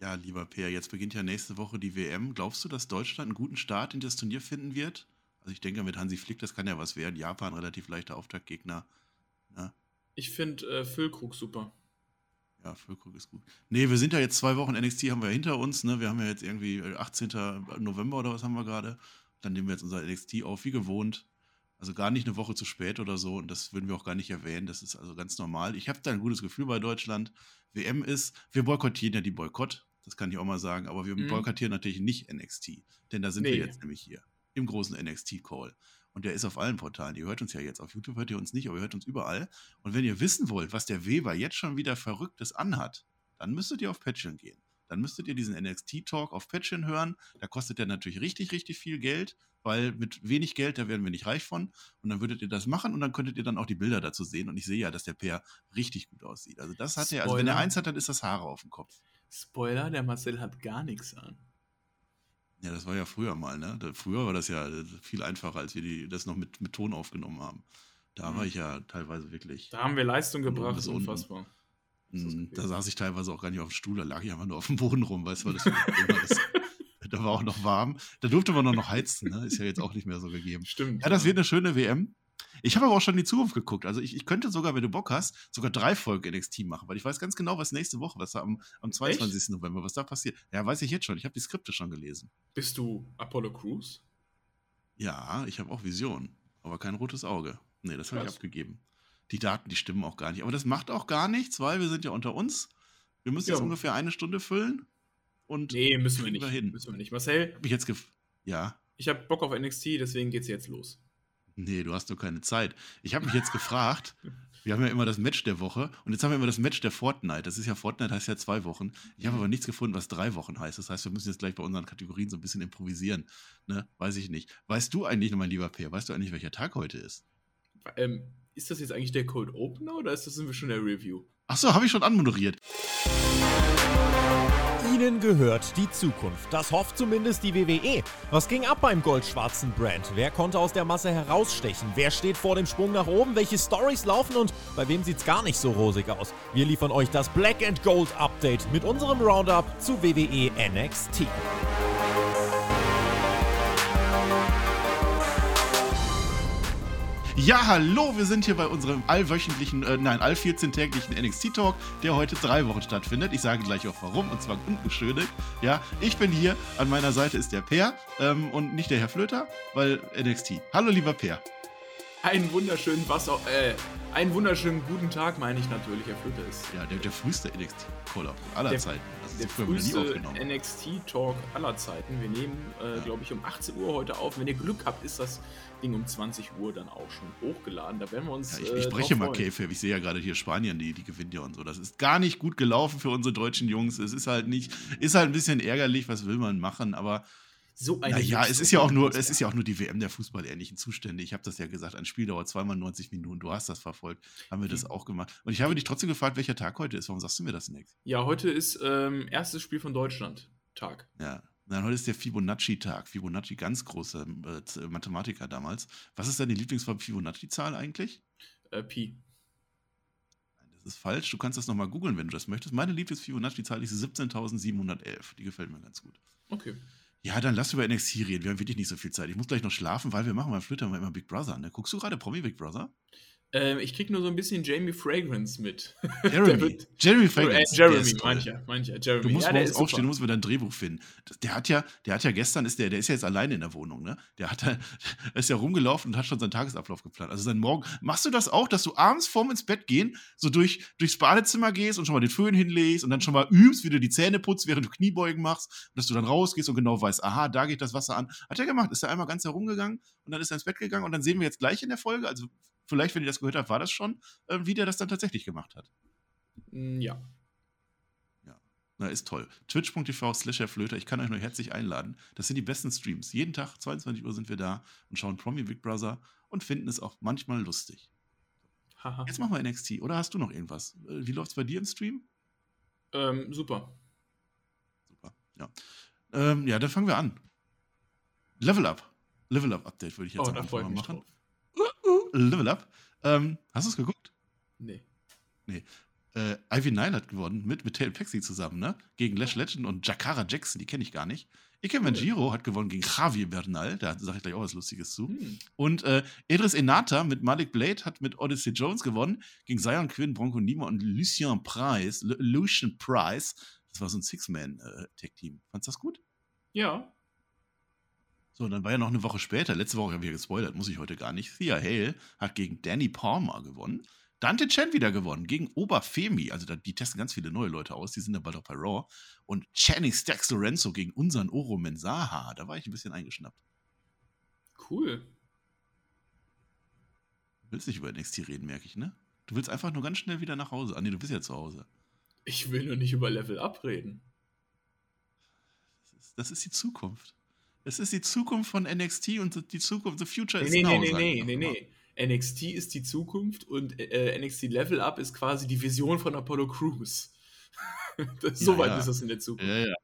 Ja, lieber Peer, jetzt beginnt ja nächste Woche die WM. Glaubst du, dass Deutschland einen guten Start in das Turnier finden wird? Also ich denke, mit Hansi Flick, das kann ja was werden. Japan, relativ leichter Auftaktgegner. Ne? Ich finde äh, Füllkrug super. Ja, Füllkrug ist gut. Nee, wir sind ja jetzt zwei Wochen NXT haben wir hinter uns. Ne? Wir haben ja jetzt irgendwie 18. November oder was haben wir gerade. Dann nehmen wir jetzt unser NXT auf, wie gewohnt. Also gar nicht eine Woche zu spät oder so. Und das würden wir auch gar nicht erwähnen. Das ist also ganz normal. Ich habe da ein gutes Gefühl bei Deutschland. WM ist, wir boykottieren ja die Boykott. Das kann ich auch mal sagen. Aber wir mhm. boykottieren natürlich nicht NXT. Denn da sind nee. wir jetzt nämlich hier. Im großen NXT-Call. Und der ist auf allen Portalen. Ihr hört uns ja jetzt. Auf YouTube hört ihr uns nicht, aber ihr hört uns überall. Und wenn ihr wissen wollt, was der Weber jetzt schon wieder Verrücktes anhat, dann müsstet ihr auf Patreon gehen. Dann müsstet ihr diesen NXT-Talk auf Patreon hören. Da kostet der natürlich richtig, richtig viel Geld, weil mit wenig Geld, da werden wir nicht reich von. Und dann würdet ihr das machen und dann könntet ihr dann auch die Bilder dazu sehen. Und ich sehe ja, dass der Peer richtig gut aussieht. Also das hat er, also wenn er eins hat, dann ist das Haare auf dem Kopf. Spoiler, der Marcel hat gar nichts an. Ja, das war ja früher mal, ne? Früher war das ja äh, viel einfacher, als wir die, das noch mit, mit Ton aufgenommen haben. Da mhm. war ich ja teilweise wirklich. Da haben wir Leistung gebracht, das ist unfassbar. Mhm, da saß ich teilweise auch gar nicht auf dem Stuhl, da lag ich einfach nur auf dem Boden rum, weißt du, weil das Da war auch noch warm. Da durfte man noch heizen, ne? Ist ja jetzt auch nicht mehr so gegeben. Stimmt. Ja, das ja. wird eine schöne WM. Ich habe aber auch schon in die Zukunft geguckt. Also ich, ich, könnte sogar, wenn du Bock hast, sogar drei Folgen NXT machen, weil ich weiß ganz genau, was nächste Woche, was da am, am 22. Echt? November, was da passiert. Ja, weiß ich jetzt schon. Ich habe die Skripte schon gelesen. Bist du Apollo Crews? Ja, ich habe auch Vision, aber kein rotes Auge. Nee, das habe ich abgegeben. Die Daten, die stimmen auch gar nicht. Aber das macht auch gar nichts, weil wir sind ja unter uns. Wir müssen ja. jetzt ungefähr eine Stunde füllen. Und nee, müssen wir nicht. Hin. Müssen wir nicht. Marcel? Hab ich jetzt ja. Ich habe Bock auf NXT, deswegen geht's jetzt los. Nee, du hast doch keine Zeit. Ich habe mich jetzt gefragt, wir haben ja immer das Match der Woche und jetzt haben wir immer das Match der Fortnite. Das ist ja Fortnite heißt ja zwei Wochen. Ich habe aber nichts gefunden, was drei Wochen heißt. Das heißt, wir müssen jetzt gleich bei unseren Kategorien so ein bisschen improvisieren. Ne? Weiß ich nicht. Weißt du eigentlich, mein lieber Peer, weißt du eigentlich, welcher Tag heute ist? Ähm, ist das jetzt eigentlich der Cold Opener oder ist das sind wir schon der Review? Achso, habe ich schon anmoderiert. Ihnen gehört die Zukunft. Das hofft zumindest die WWE. Was ging ab beim goldschwarzen Brand? Wer konnte aus der Masse herausstechen? Wer steht vor dem Sprung nach oben? Welche Stories laufen und bei wem sieht's gar nicht so rosig aus? Wir liefern euch das Black and Gold Update mit unserem Roundup zu WWE NXT. Ja, hallo, wir sind hier bei unserem allwöchentlichen, äh, nein, all 14-täglichen NXT-Talk, der heute drei Wochen stattfindet. Ich sage gleich auch warum, und zwar unbeschödigt. Ja, ich bin hier, an meiner Seite ist der Peer ähm, und nicht der Herr Flöter, weil NXT. Hallo, lieber Peer. Einen wunderschönen Wasser, äh, einen wunderschönen guten Tag, meine ich natürlich, Herr Flöter ist. Ja, der, der früheste NXT-Caller aller der, Zeiten. Das der früheste NXT-Talk aller Zeiten. Wir nehmen, äh, ja. glaube ich, um 18 Uhr heute auf. Wenn ihr Glück habt, ist das Ding um 20 Uhr dann auch schon hochgeladen. Da werden wir uns. Ja, ich, ich äh, breche mal Käfe. Ich sehe ja gerade hier Spanien, die, die gewinnt ja und so. Das ist gar nicht gut gelaufen für unsere deutschen Jungs. Es ist halt nicht, ist halt ein bisschen ärgerlich, was will man machen, aber. So eine ja, es ist ja auch nur, es ist ja auch nur die WM der fußballähnlichen Zustände. Ich habe das ja gesagt, ein Spiel dauert zweimal 90 Minuten. Du hast das verfolgt, haben wir das auch gemacht. Und ich habe dich trotzdem gefragt, welcher Tag heute ist. Warum sagst du mir das nicht? Ja, heute ist ähm, erstes Spiel von Deutschland Tag. Ja, Nein, heute ist der Fibonacci-Tag. Fibonacci, ganz großer äh, Mathematiker damals. Was ist deine Lieblings-Fibonacci-Zahl eigentlich? Äh, Pi. Nein, das ist falsch. Du kannst das nochmal googeln, wenn du das möchtest. Meine Lieblings-Fibonacci-Zahl ist 17.711. Die gefällt mir ganz gut. Okay. Ja, dann lass über NXT reden. Wir haben wirklich nicht so viel Zeit. Ich muss gleich noch schlafen, weil wir machen beim Flitter immer Big Brother. Ne? Guckst du gerade Promi Big Brother? Ähm, ich krieg nur so ein bisschen Jamie Fragrance mit. Jeremy. Jeremy Fragrance. Äh, Jeremy, mancher, mancher. Jeremy. Du musst ja, morgens aufstehen, du musst mir dein Drehbuch finden. Der hat ja, der hat ja gestern, ist der, der ist ja jetzt alleine in der Wohnung, ne? Der hat ist ja rumgelaufen und hat schon seinen Tagesablauf geplant. Also sein Morgen. Machst du das auch, dass du abends vorm ins Bett gehen, so durch, durchs Badezimmer gehst und schon mal den Föhn hinlegst und dann schon mal übst, wie du die Zähne putzt, während du Kniebeugen machst, und dass du dann rausgehst und genau weißt, aha, da geht das Wasser an. Hat er gemacht, ist er einmal ganz herumgegangen und dann ist er ins Bett gegangen und dann sehen wir jetzt gleich in der Folge, also vielleicht, wenn ihr das gehört habt, war das schon, äh, wie der das dann tatsächlich gemacht hat. Mm, ja. Ja, na, ist toll. Twitch.tv slash Flöter, ich kann euch nur herzlich einladen. Das sind die besten Streams. Jeden Tag, 22 Uhr sind wir da und schauen Promi Big Brother und finden es auch manchmal lustig. Haha. Jetzt machen wir NXT. Oder hast du noch irgendwas? Äh, wie läuft es bei dir im Stream? Ähm, super. Super, ja. Ähm, ja, dann fangen wir an. Level Up. Level Up Update würde ich jetzt oh, einfach mal machen. Drauf. Level Up. Ähm, hast du es geguckt? Nee. Nee. Äh, Ivy Nile hat gewonnen, mit, mit Tail Paxi zusammen, ne? Gegen Lash Legend und Jakara Jackson, die kenne ich gar nicht. Ike Manjiro hat gewonnen gegen Javier Bernal, da sage ich gleich auch was Lustiges zu. Hm. Und äh, Edris Enata mit Malik Blade hat mit Odyssey Jones gewonnen, gegen Zion Quinn, Bronco Nima und Lucien Price. L Lucian Price. Das war so ein Six-Man-Tech-Team. Äh, Fandest du das gut? Ja. So, dann war ja noch eine Woche später, letzte Woche habe ich ja gespoilert, muss ich heute gar nicht. Thea Hale hat gegen Danny Palmer gewonnen. Dante Chen wieder gewonnen gegen Oberfemi. Also da, die testen ganz viele neue Leute aus, die sind ja bald auch bei Raw. Und Channing Stax Lorenzo gegen unseren Oro Mensaha. Da war ich ein bisschen eingeschnappt. Cool. Du willst nicht über NXT reden, merke ich, ne? Du willst einfach nur ganz schnell wieder nach Hause. Ah, nee, du bist ja zu Hause. Ich will nur nicht über Level Up reden. Das ist, das ist die Zukunft. Es ist die Zukunft von NXT und die Zukunft, the future nee, is nee, now. Nee, nee, nee, nee, nee. NXT ist die Zukunft und äh, NXT Level Up ist quasi die Vision von Apollo Crews. Soweit ja, ja. ist das in der Zukunft. Ja, ja.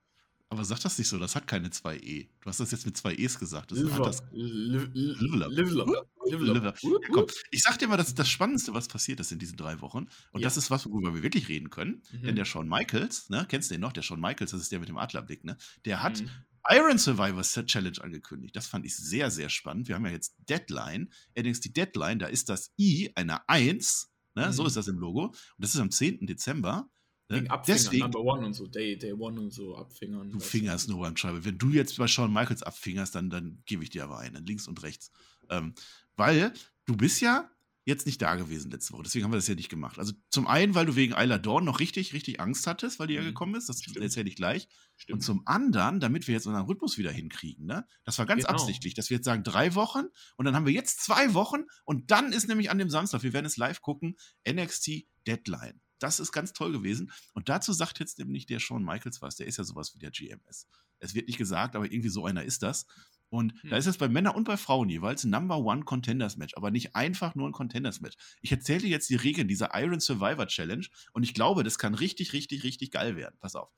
Aber sag das nicht so, das hat keine zwei E. Du hast das jetzt mit zwei E's gesagt. Das Liver. Das Level Up. Level Up. Level Up. Ja, komm, ich sag dir mal, das ist das Spannendste, was passiert ist in diesen drei Wochen. Und ja. das ist was, worüber wir wirklich reden können. Mhm. Denn der Shawn Michaels, ne, kennst du den noch? Der Shawn Michaels, das ist der mit dem Adlerblick, ne? Der hat mhm. Iron Survivors Challenge angekündigt. Das fand ich sehr, sehr spannend. Wir haben ja jetzt Deadline, NXT Deadline, da ist das I eine 1, ne? Mhm. so ist das im Logo. Und das ist am 10. Dezember. Ne? Abfingern, Deswegen, Number One und so, Day, Day One und so, Abfingern. Du fingerst nur beim Schreiben. Wenn du jetzt bei Shawn Michaels abfingerst, dann, dann gebe ich dir aber einen, links und rechts. Ähm, weil du bist ja jetzt nicht da gewesen letzte Woche. Deswegen haben wir das ja nicht gemacht. Also zum einen, weil du wegen Isla Dawn noch richtig, richtig Angst hattest, weil die ja mhm. gekommen ist. Das Stimmt. erzähle ich gleich. Stimmt. Und zum anderen, damit wir jetzt unseren Rhythmus wieder hinkriegen. Ne? Das war ganz genau. absichtlich, dass wir jetzt sagen drei Wochen und dann haben wir jetzt zwei Wochen und dann ist nämlich an dem Samstag, wir werden es live gucken, NXT Deadline. Das ist ganz toll gewesen. Und dazu sagt jetzt nämlich der Shawn Michaels was. Der ist ja sowas wie der GMS. Es wird nicht gesagt, aber irgendwie so einer ist das. Und hm. da ist es bei Männern und bei Frauen jeweils ein Number One Contenders Match, aber nicht einfach nur ein Contenders Match. Ich erzähle dir jetzt die Regeln dieser Iron Survivor Challenge und ich glaube, das kann richtig, richtig, richtig geil werden. Pass auf.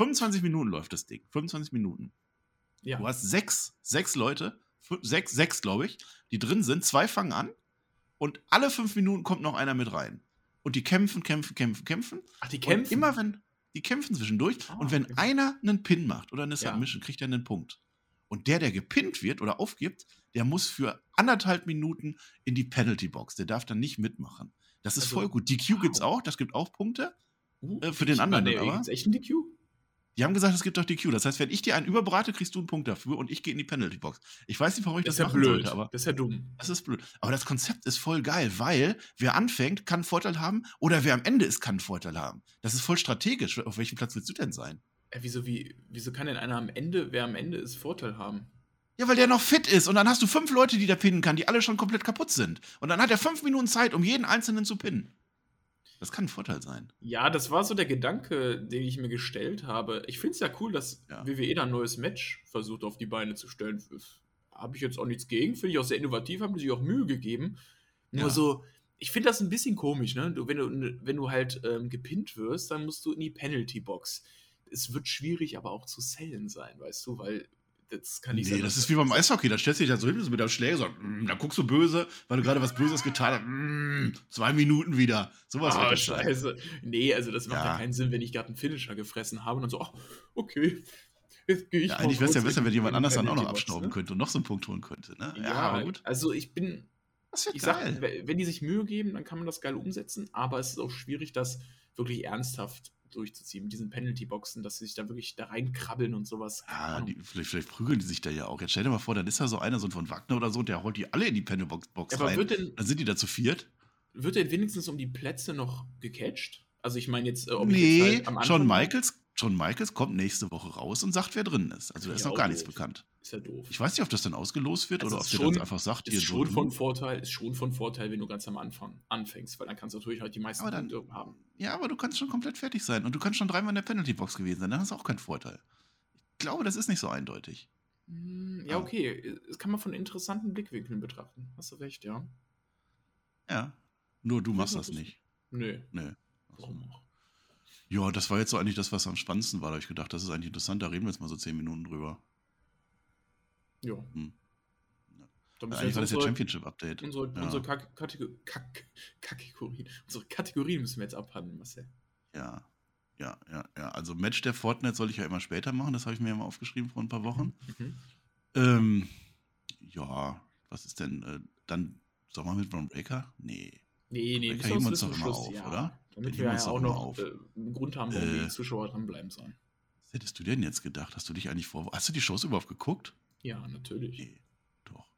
25 Minuten läuft das Ding. 25 Minuten. Ja. Du hast sechs, sechs Leute, sechs, sechs glaube ich, die drin sind. Zwei fangen an und alle fünf Minuten kommt noch einer mit rein. Und die kämpfen, kämpfen, kämpfen, kämpfen. Ach, die kämpfen? Und immer wenn, die kämpfen zwischendurch. Oh, und wenn okay. einer einen Pin macht oder eine Submission, ja. kriegt er einen Punkt. Und der, der gepinnt wird oder aufgibt, der muss für anderthalb Minuten in die Penalty Box. Der darf dann nicht mitmachen. Das ist also, voll gut. DQ wow. gibt's auch, das gibt auch Punkte. Uh, äh, für den anderen. Nee, aber. Gibt's echt ein DQ? Die haben gesagt, es gibt doch DQ. Das heißt, wenn ich dir einen überbrate, kriegst du einen Punkt dafür und ich gehe in die Penalty Box. Ich weiß nicht, warum ich das, das machen blöd. sollte, aber. Das ist ja dumm. Das ist blöd. Aber das Konzept ist voll geil, weil wer anfängt, kann einen Vorteil haben oder wer am Ende ist, kann einen Vorteil haben. Das ist voll strategisch. Auf welchem Platz willst du denn sein? Äh, wieso, wie, wieso kann denn einer am Ende, wer am Ende ist, Vorteil haben? Ja, weil der noch fit ist und dann hast du fünf Leute, die der pinnen kann, die alle schon komplett kaputt sind. Und dann hat er fünf Minuten Zeit, um jeden einzelnen zu pinnen. Das kann ein Vorteil sein. Ja, das war so der Gedanke, den ich mir gestellt habe. Ich finde es ja cool, dass ja. WWE da ein neues Match versucht auf die Beine zu stellen. Habe ich jetzt auch nichts gegen, finde ich auch sehr innovativ, haben sich auch Mühe gegeben. Nur ja. so, ich finde das ein bisschen komisch, ne? Du, wenn, du, wenn du halt ähm, gepinnt wirst, dann musst du in die Penalty Box. Es wird schwierig, aber auch zu sellen sein, weißt du, weil das kann nicht nee, sein. das ist wie beim Eishockey. Da stellst du dich da so hin mit der Schläge so, mm, da guckst du böse, weil du gerade was Böses getan hast. Mm, zwei Minuten wieder. Sowas oh, scheiße. Nee, also das macht ja. ja, keinen Sinn, wenn ich gerade einen Finisher gefressen habe und dann so, oh, okay. Jetzt gehe ich ja, eigentlich wäre es ja besser, wenn jemand anders dann auch noch abstauben ne? könnte und noch so einen Punkt holen könnte. Ne? Ja, ja gut. Also ich bin. Das ich geil. sag, wenn die sich Mühe geben, dann kann man das geil umsetzen, aber es ist auch schwierig, das wirklich ernsthaft durchzuziehen mit diesen Penalty-Boxen, dass sie sich da wirklich da reinkrabbeln und sowas. Ja, die, vielleicht, vielleicht, prügeln die sich da ja auch. Jetzt stell dir mal vor, dann ist da so einer, so von Wagner oder so, der holt die alle in die Penalty-Box ja, rein. Denn, dann sind die da zu viert. Wird denn wenigstens um die Plätze noch gecatcht? Also ich meine jetzt, äh, ob nee, ich jetzt halt am John Michaels John Michaels kommt nächste Woche raus und sagt, wer drin ist. Also da ist noch gar nichts bekannt. Ist ja doof. Ich weiß nicht, ob das dann ausgelost wird also oder ob der einfach sagt, ist schon so von Vorteil, ist schon von Vorteil, wenn du ganz am Anfang anfängst, weil dann kannst du natürlich halt die meisten aber dann, Punkte haben. Ja, aber du kannst schon komplett fertig sein und du kannst schon dreimal in der Penalty Box gewesen sein, dann hast du auch keinen Vorteil. Ich glaube, das ist nicht so eindeutig. Hm, ja, okay. Das kann man von interessanten Blickwinkeln betrachten. Hast du recht, ja. Ja. Nur du machst das nicht. Nö. Nö. Warum auch? Ja, das war jetzt so eigentlich das, was am spannendsten war. Da habe ich gedacht, das ist eigentlich interessant, da reden wir jetzt mal so zehn Minuten drüber. Jo. Hm. Ja. Eigentlich war das ja Championship-Update. Unsere, ja. unsere Kategorien, Kategorien, unsere Kategorien müssen wir jetzt abhandeln, Marcel. Ja, ja, ja, ja. Also Match der Fortnite soll ich ja immer später machen, das habe ich mir ja mal aufgeschrieben vor ein paar Wochen. Mhm. Ähm, ja, was ist denn äh, dann Sommer mit Von Breaker? Nee. Nee, nee, Breaker heben wir uns doch immer auf, ja. oder? Damit wir ja auch noch äh, einen Grund haben, warum äh, die Zuschauer dranbleiben sollen. Was hättest du denn jetzt gedacht? Hast du dich eigentlich vor. Hast du die Shows überhaupt geguckt? Ja, natürlich. Nee, doch.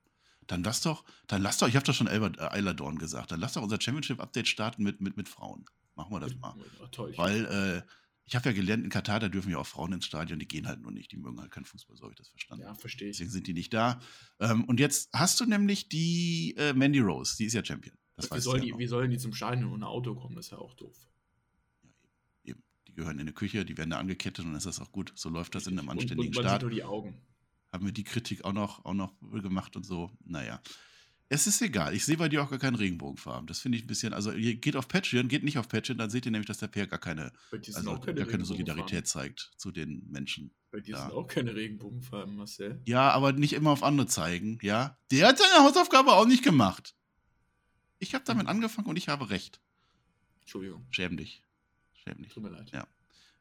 Dann lass doch, dann lass doch, ich habe doch schon Eiler Dorn gesagt, dann lass doch unser Championship-Update starten mit, mit, mit Frauen. Machen wir das mal. Ja, toll. Weil, äh, ich habe ja gelernt, in Katar, da dürfen ja auch Frauen ins Stadion, die gehen halt nur nicht, die mögen halt keinen Fußball, so habe ich das verstanden. Ja, verstehe ich. Deswegen sind die nicht da. Ähm, und jetzt hast du nämlich die äh, Mandy Rose, die ist ja Champion. Das wie, soll die, wie sollen die zum Stadion ohne Auto kommen? Das ist ja auch doof. Ja, eben, eben. Die gehören in eine Küche, die werden da angekettet und dann ist das auch gut. So läuft das in einem anständigen und, und Staat. Die Augen. Haben wir die Kritik auch noch, auch noch gemacht und so. Naja. Es ist egal. Ich sehe bei dir auch gar keinen Regenbogenfarben. Das finde ich ein bisschen. Also, ihr geht auf Patreon, geht nicht auf Patreon, dann seht ihr nämlich, dass der PR gar keine, also, keine, gar keine Solidarität zeigt zu den Menschen. Bei dir sind auch keine Regenbogenfarben, Marcel. Ja, aber nicht immer auf andere zeigen, ja. Der hat seine Hausaufgabe auch nicht gemacht. Ich habe damit angefangen und ich habe recht. Entschuldigung. Schäm dich. Schäm dich. Tut mir leid. Ja.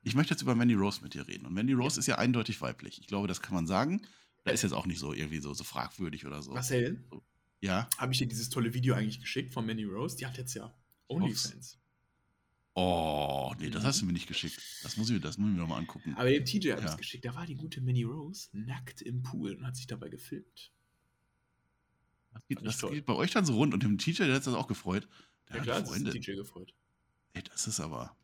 Ich möchte jetzt über Mandy Rose mit dir reden. Und Mandy Rose ja. ist ja eindeutig weiblich. Ich glaube, das kann man sagen. Da ist jetzt auch nicht so irgendwie so, so fragwürdig oder so. Marcel? So. Ja. Habe ich dir dieses tolle Video eigentlich geschickt von Manny Rose? Die hat jetzt ja OnlyFans. Oh, nee, das hast du mir nicht geschickt. Das muss ich, das muss ich mir nochmal angucken. Aber dem TJ habe ich es geschickt. Da war die gute Manny Rose nackt im Pool und hat sich dabei gefilmt. Das geht, das geht bei euch dann so rund und dem TJ, der hat das auch gefreut. Der ja, klar, Freunde. TJ gefreut. Ey, das ist aber,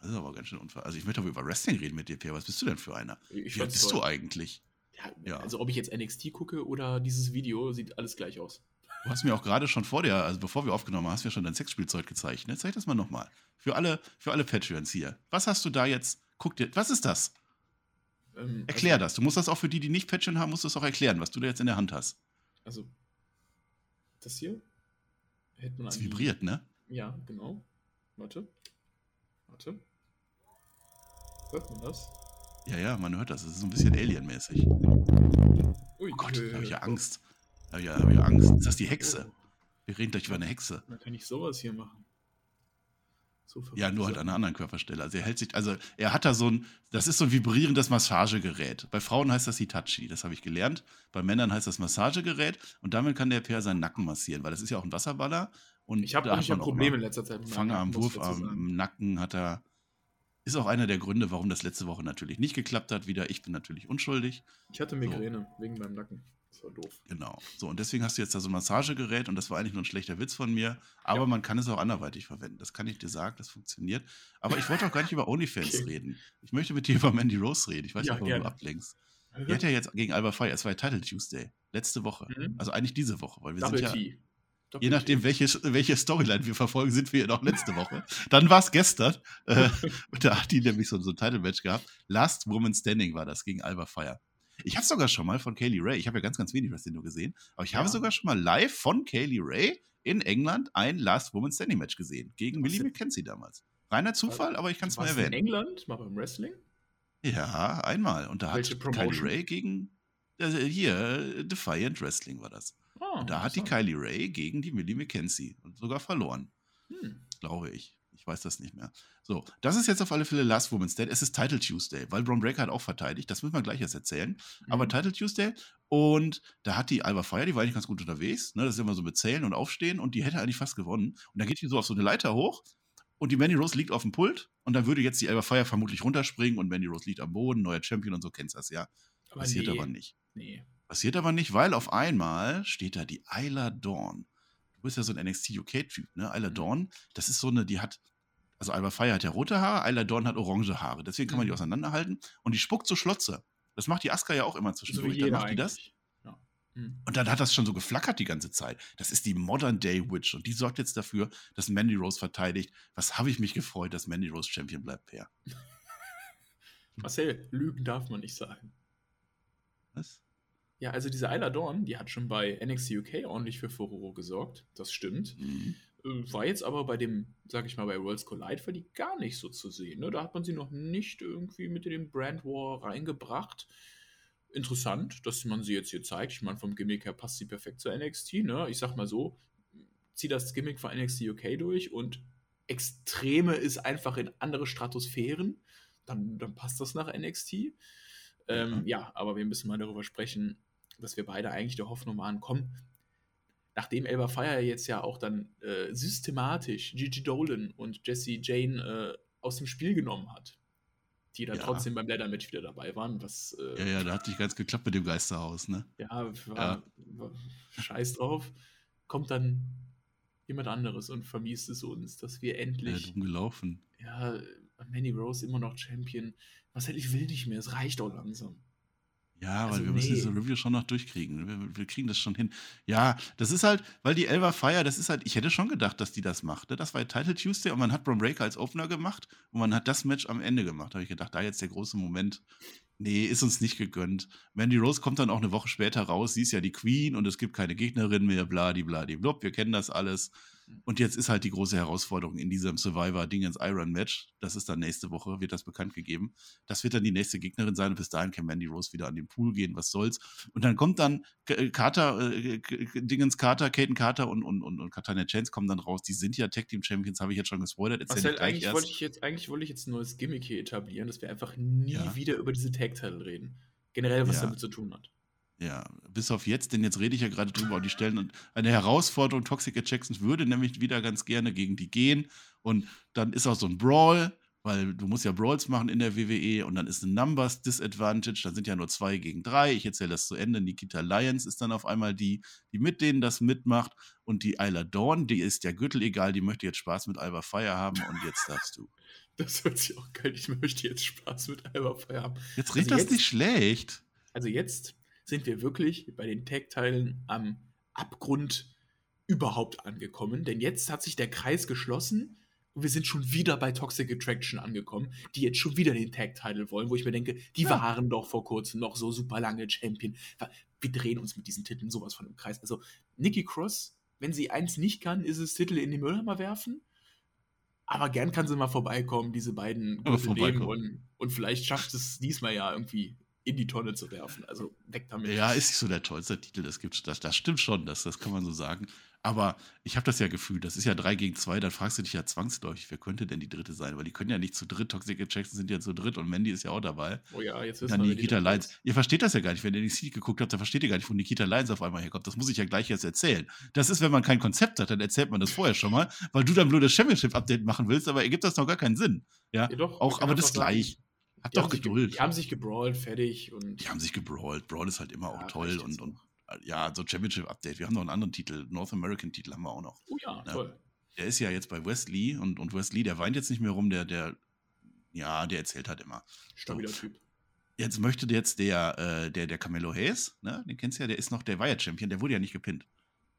das ist aber ganz schön unfair. Also ich möchte aber über Wrestling reden mit dir, Pierre. Was bist du denn für einer? Ich Wie bist toll. du eigentlich? Ja, ja, Also ob ich jetzt NXT gucke oder dieses Video, sieht alles gleich aus. Du hast mir auch gerade schon vor dir, also bevor wir aufgenommen haben, hast du mir schon dein Sexspielzeug gezeigt. Ne? Zeig das mal nochmal. Für alle, für alle Patreons hier. Was hast du da jetzt? Guck dir, was ist das? Ähm, Erklär also, das. Du musst das auch für die, die nicht Patreon haben, musst du das auch erklären, was du da jetzt in der Hand hast. Also, das hier hält man Das vibriert, ne? Ja, genau. Warte. Warte. Hört man das? Ja, ja, man hört das. Das ist so ein bisschen alienmäßig. Oh Gott, da habe ich ja Angst. Da habe ich, hab ich ja Angst. Ist das die Hexe? Wir reden gleich über eine Hexe. Man kann ich sowas hier machen. So ja, nur halt an einer anderen Körperstelle. Also er hält sich, also er hat da so ein, das ist so ein vibrierendes Massagegerät. Bei Frauen heißt das Hitachi, das habe ich gelernt. Bei Männern heißt das Massagegerät und damit kann der Per seinen Nacken massieren, weil das ist ja auch ein Wasserballer. Und ich habe hab Probleme in letzter Zeit. Fangarm, Wurfarm, im Nacken hat er. Ist auch einer der Gründe, warum das letzte Woche natürlich nicht geklappt hat. Wieder, ich bin natürlich unschuldig. Ich hatte Migräne so. wegen meinem Nacken. Das war doof. Genau. So, und deswegen hast du jetzt da so ein Massagegerät und das war eigentlich nur ein schlechter Witz von mir. Aber ja. man kann es auch anderweitig verwenden. Das kann ich dir sagen, das funktioniert. Aber ich wollte auch gar nicht über OnlyFans okay. reden. Ich möchte mit dir über Mandy Rose reden. Ich weiß ja, nicht, warum du ablenkst. Die hat ja jetzt gegen Alba Fire, es war ja Title Tuesday, letzte Woche. Mhm. Also eigentlich diese Woche, weil wir Double sind ja. T. Je nachdem, welche, welche Storyline wir verfolgen, sind wir ja noch letzte Woche. Dann war es gestern. Äh, da hat die nämlich so, so ein Title-Match gehabt. Last Woman Standing war das gegen Alba Fire. Ich habe sogar schon mal von Kaylee Ray, ich habe ja ganz, ganz wenig Wrestling nur gesehen, aber ich ja. habe sogar schon mal live von Kaylee Ray in England ein Last Woman Standing Match gesehen. Gegen Millie McKenzie damals. Reiner Zufall, aber ich kann es mal erwähnen. in England? Mal beim Wrestling? Ja, einmal. Und da Welche hat Kylie Ray gegen, äh, hier, Defiant Wrestling war das. Oh, und da hat die Kylie Ray gegen die Millie McKenzie und sogar verloren. Hm. Glaube ich. Ich weiß das nicht mehr. So, das ist jetzt auf alle Fälle Last Woman's Dead. Es ist Title Tuesday, weil Braun Breaker hat auch verteidigt. Das müssen wir gleich erst erzählen. Mhm. Aber Title Tuesday. Und da hat die Alba Fire, die war eigentlich ganz gut unterwegs. Ne? Das ist immer so mit Zählen und Aufstehen. Und die hätte eigentlich fast gewonnen. Und dann geht die so auf so eine Leiter hoch. Und die Manny Rose liegt auf dem Pult. Und dann würde jetzt die Alba Fire vermutlich runterspringen. Und Manny Rose liegt am Boden. Neuer Champion und so kennst du das ja. Aber Passiert nee. aber nicht. Nee. Passiert aber nicht, weil auf einmal steht da die Isla Dawn. Du bist ja so ein NXT UK-Typ, ne? Isla mhm. Dawn, das ist so eine, die hat also Alba Fire hat ja rote Haare, Isla Dawn hat orange Haare. Deswegen kann man die mhm. auseinanderhalten. Und die spuckt so Schlotze. Das macht die Aska ja auch immer zwischendurch. So dann macht die das. Ja. Mhm. Und dann hat das schon so geflackert die ganze Zeit. Das ist die Modern Day Witch. Und die sorgt jetzt dafür, dass Mandy Rose verteidigt. Was habe ich mich gefreut, dass Mandy Rose Champion bleibt, Per. Marcel, Lügen darf man nicht sagen. Was? Ja, also diese Isla Dawn, die hat schon bei NXT UK ordentlich für Furore gesorgt. Das stimmt. Mhm. Äh, war jetzt aber bei dem, sag ich mal, bei Worlds Collide für die gar nicht so zu sehen. Ne? Da hat man sie noch nicht irgendwie mit in den Brand War reingebracht. interessant, dass man sie jetzt hier zeigt. Ich meine, vom Gimmick her passt sie perfekt zur NXT. Ne? Ich sag mal so, zieh das Gimmick von NXT UK durch und Extreme ist einfach in andere Stratosphären. Dann, dann passt das nach NXT. Ähm, mhm. Ja, aber wir müssen mal darüber sprechen, dass wir beide eigentlich der Hoffnung waren, komm, nachdem Elba Fire jetzt ja auch dann äh, systematisch Gigi Dolan und Jesse Jane äh, aus dem Spiel genommen hat, die dann ja. trotzdem beim Leather-Match wieder dabei waren. Was, äh, ja, ja, da hat nicht ganz geklappt mit dem Geisterhaus, ne? Ja, war, ja. War scheiß drauf. Kommt dann jemand anderes und vermiest es uns, dass wir endlich. Ja, dumm gelaufen. Ja, Manny Rose immer noch Champion. Was hätte ich will nicht mehr, es reicht auch langsam. Ja, weil also, wir nee. müssen diese Review schon noch durchkriegen. Wir, wir, kriegen das schon hin. Ja, das ist halt, weil die Elva Fire, das ist halt, ich hätte schon gedacht, dass die das macht. Ne? Das war Title Tuesday und man hat Bron Breaker als Opener gemacht und man hat das Match am Ende gemacht. Da habe ich gedacht, da jetzt der große Moment. Nee, ist uns nicht gegönnt. Mandy Rose kommt dann auch eine Woche später raus. Sie ist ja die Queen und es gibt keine Gegnerin mehr, bladi, bladi, blub. Wir kennen das alles. Und jetzt ist halt die große Herausforderung in diesem Survivor-Dingens Iron Match. Das ist dann nächste Woche, wird das bekannt gegeben. Das wird dann die nächste Gegnerin sein und bis dahin kann Mandy Rose wieder an den Pool gehen, was soll's. Und dann kommt dann äh, Carter, äh, Dingens Carter, Katen Carter und, und, und, und Katana Chance kommen dann raus. Die sind ja Tag Team Champions, habe ich jetzt schon gespoilert. Marcel, eigentlich wollte ich jetzt, eigentlich wollte ich jetzt ein neues Gimmick hier etablieren, dass wir einfach nie ja. wieder über diese Tag-Title reden. Generell, was ja. damit zu tun hat. Ja, bis auf jetzt, denn jetzt rede ich ja gerade drüber und die stellen eine Herausforderung. Toxic Jacksons würde nämlich wieder ganz gerne gegen die gehen und dann ist auch so ein Brawl, weil du musst ja Brawls machen in der WWE und dann ist ein Numbers Disadvantage, dann sind ja nur zwei gegen drei. Ich erzähle das zu Ende. Nikita Lyons ist dann auf einmal die, die mit denen das mitmacht und die Isla Dawn, die ist der Gürtel egal, die möchte jetzt Spaß mit Alba Fire haben und jetzt darfst du. Das hört sich auch geil. Ich möchte jetzt Spaß mit Alba Fire haben. Jetzt redet also das nicht schlecht. Also jetzt sind wir wirklich bei den Tag-Teilen am Abgrund überhaupt angekommen. Denn jetzt hat sich der Kreis geschlossen und wir sind schon wieder bei Toxic Attraction angekommen, die jetzt schon wieder den Tag-Title wollen, wo ich mir denke, die ja. waren doch vor kurzem noch so super lange Champion. Wir drehen uns mit diesen Titeln sowas von im Kreis. Also, Nikki Cross, wenn sie eins nicht kann, ist es Titel in die Mülleimer werfen. Aber gern kann sie mal vorbeikommen, diese beiden Gürtel nehmen und, und vielleicht schafft es diesmal ja irgendwie in die Tonne zu werfen. Also weg damit. Ja, ist nicht so der tollste Titel, das gibt das, das stimmt schon, das, das kann man so sagen. Aber ich habe das ja gefühlt, das ist ja 3 gegen 2, dann fragst du dich ja zwangsläufig, wer könnte denn die dritte sein? Weil die können ja nicht zu dritt, Toxic Jackson sind ja zu dritt und Mandy ist ja auch dabei. Oh ja, jetzt ist Dann Nikita Lyons. Ihr versteht das ja gar nicht, wenn ihr NXT geguckt habt, dann versteht ihr gar nicht, wo Nikita Lyons auf einmal herkommt. Das muss ich ja gleich jetzt erzählen. Das ist, wenn man kein Konzept hat, dann erzählt man das vorher schon mal, weil du dann blödes Championship-Update machen willst, aber ergibt das noch gar keinen Sinn. Ja, ja doch, auch, aber das gleich. Habt doch Geduld. Die haben sich gebrawlt, fertig. Und die haben sich gebrawlt. Brawl ist halt immer ja, auch toll und, und ja, so Championship-Update. Wir haben noch einen anderen Titel, North American-Titel haben wir auch noch. Oh ja, ja, ne? toll. Der ist ja jetzt bei Wesley und, und Wesley, der weint jetzt nicht mehr rum, der, der, ja, der erzählt halt immer. Stabiler so. Typ. Jetzt möchte jetzt der, äh, der, der Camelo Hayes, ne, den kennst du ja, der ist noch, der war ja Champion, der wurde ja nicht gepinnt.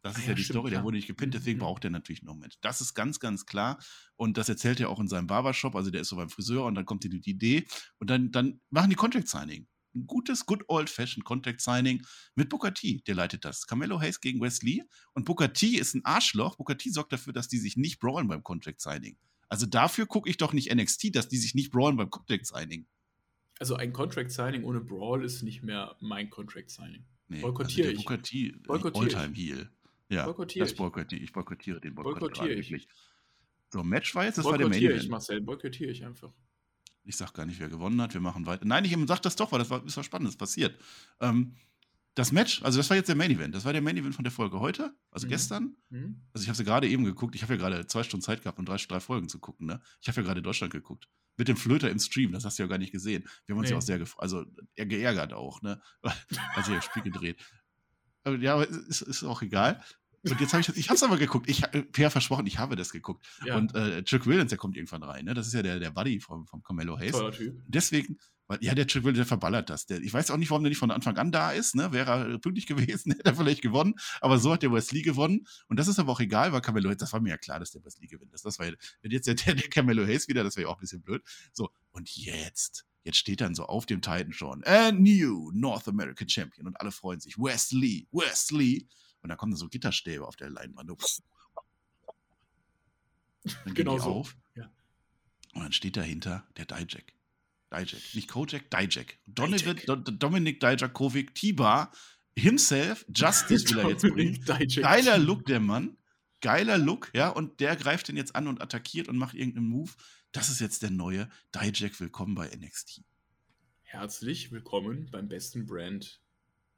Das ist ja, ja die stimmt, Story, der wurde nicht gepinnt, deswegen mhm. braucht er natürlich noch einen Mensch. Das ist ganz, ganz klar. Und das erzählt er auch in seinem Barbershop. Also der ist so beim Friseur und dann kommt die Idee und dann, dann machen die Contract Signing. Ein gutes, good old-fashioned Contract Signing mit Booker T, der leitet das. Carmelo Hayes gegen Wesley und Booker T ist ein Arschloch. Booker T sorgt dafür, dass die sich nicht brawlen beim Contract Signing. Also dafür gucke ich doch nicht NXT, dass die sich nicht brawlen beim Contract Signing. Also ein Contract Signing ohne Brawl ist nicht mehr mein Contract Signing. Nee, Boykottiere also der Booker T, Alltime Heel. Ja, boykottiere das boykottiere ich. boykottiere den Boykott boykottiere ich. So, Match war jetzt, das war der Main Event. ich, Marcel, boykottiere ich einfach. Ich sag gar nicht, wer gewonnen hat. Wir machen weiter. Nein, ich sag das doch, weil das war, ist was Spannendes passiert. Ähm, das Match, also das war jetzt der Main Event. Das war der Main Event von der Folge heute, also mhm. gestern. Mhm. Also ich habe sie gerade eben geguckt. Ich habe ja gerade zwei Stunden Zeit gehabt, um drei, drei Folgen zu gucken. Ne? Ich habe ja gerade Deutschland geguckt. Mit dem Flöter im Stream, das hast du ja gar nicht gesehen. Wir haben uns nee. ja auch sehr, also eher geärgert auch, ne? als ich das Spiel gedreht. Ja, aber ist, ist auch egal. Und jetzt habe ich das, ich habe es aber geguckt. Ich habe Per versprochen, ich habe das geguckt. Ja. Und äh, Chuck Williams, der kommt irgendwann rein. Ne? Das ist ja der, der Buddy vom, vom Carmelo Hayes. Toller Typ. Deswegen, weil, ja, der Chuck Williams, der verballert das. Der, ich weiß auch nicht, warum der nicht von Anfang an da ist. Ne? Wäre er pünktlich gewesen, hätte er vielleicht gewonnen. Aber so hat der Wesley gewonnen. Und das ist aber auch egal, weil Carmelo Hayes, das war mir ja klar, dass der Wesley gewinnt. Das, das war jetzt der, der Carmelo Hayes wieder, das wäre ja auch ein bisschen blöd. So, und jetzt Jetzt steht dann so auf dem Titan schon, a new North American Champion und alle freuen sich. Wesley, Wesley. Und da kommen so Gitterstäbe auf der Leinwand. Dann genau so. auf. Ja. Und dann steht dahinter der Dijak. Dijak. Nicht Kojak, Dijak. Dijak. Dominik Dijakovic, Tiba, himself, Justice will er jetzt bringen. Geiler Look, der Mann. Geiler Look, ja. Und der greift den jetzt an und attackiert und macht irgendeinen Move. Das ist jetzt der neue Dijak. Willkommen bei NXT. Herzlich willkommen beim besten Brand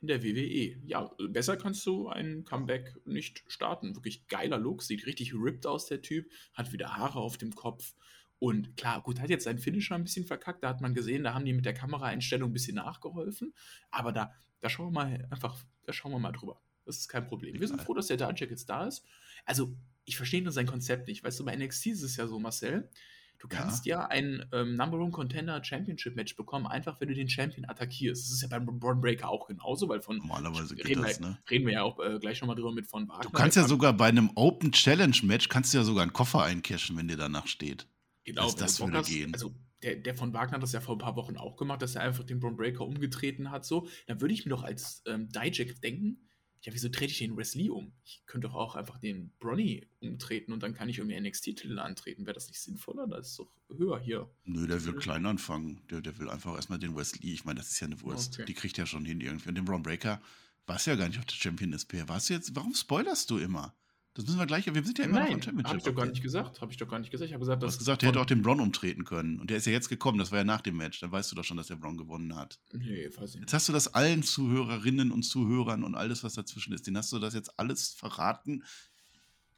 in der WWE. Ja, besser kannst du ein Comeback nicht starten. Wirklich geiler Look, sieht richtig ripped aus, der Typ, hat wieder Haare auf dem Kopf. Und klar, gut, hat jetzt seinen Finisher ein bisschen verkackt, da hat man gesehen, da haben die mit der Kameraeinstellung ein bisschen nachgeholfen. Aber da, da schauen wir mal einfach, da schauen wir mal drüber. Das ist kein Problem. Wir sind froh, dass der Darjack jetzt da ist. Also, ich verstehe nur sein Konzept nicht. Weißt du, bei NXT ist es ja so, Marcel, Du kannst ja, ja ein ähm, Number One Contender Championship Match bekommen, einfach wenn du den Champion attackierst. Das ist ja beim Braun Breaker auch genauso, weil von. Normalerweise geht das, wir, ne? Reden wir ja auch äh, gleich nochmal drüber mit von Wagner. Du kannst ja sogar bei einem Open Challenge Match kannst du ja sogar einen Koffer eincashen, wenn dir danach steht. Genau, also das würde gehen. Also der, der, von Wagner hat das ja vor ein paar Wochen auch gemacht, dass er einfach den Braun Breaker umgetreten hat. So, dann würde ich mir doch als ähm, Dijak denken, ja, wieso trete ich den Wesley um? Ich könnte doch auch einfach den Bronny umtreten und dann kann ich irgendwie NXT-Titel antreten. Wäre das nicht sinnvoller? Das ist doch höher hier. Nö, der will klein anfangen. Der, der will einfach erstmal den Wesley. Ich meine, das ist ja eine Wurst. Okay. Die kriegt er schon hin irgendwie. Und den Braun Breaker war es ja gar nicht auf der Champion SP. Was jetzt? Warum spoilerst du immer? Das müssen wir gleich. Wir sind ja immer Nein, noch im Championship. Habe ich doch gar nicht gesagt. Habe ich doch gar nicht gesagt. Ich habe gesagt, du hast gesagt, er hätte auch den Braun umtreten können. Und der ist ja jetzt gekommen. Das war ja nach dem Match. Dann weißt du doch schon, dass der Braun gewonnen hat. Nee, weiß ich nicht. Jetzt hast du das allen Zuhörerinnen und Zuhörern und alles, was dazwischen ist. Den hast du das jetzt alles verraten.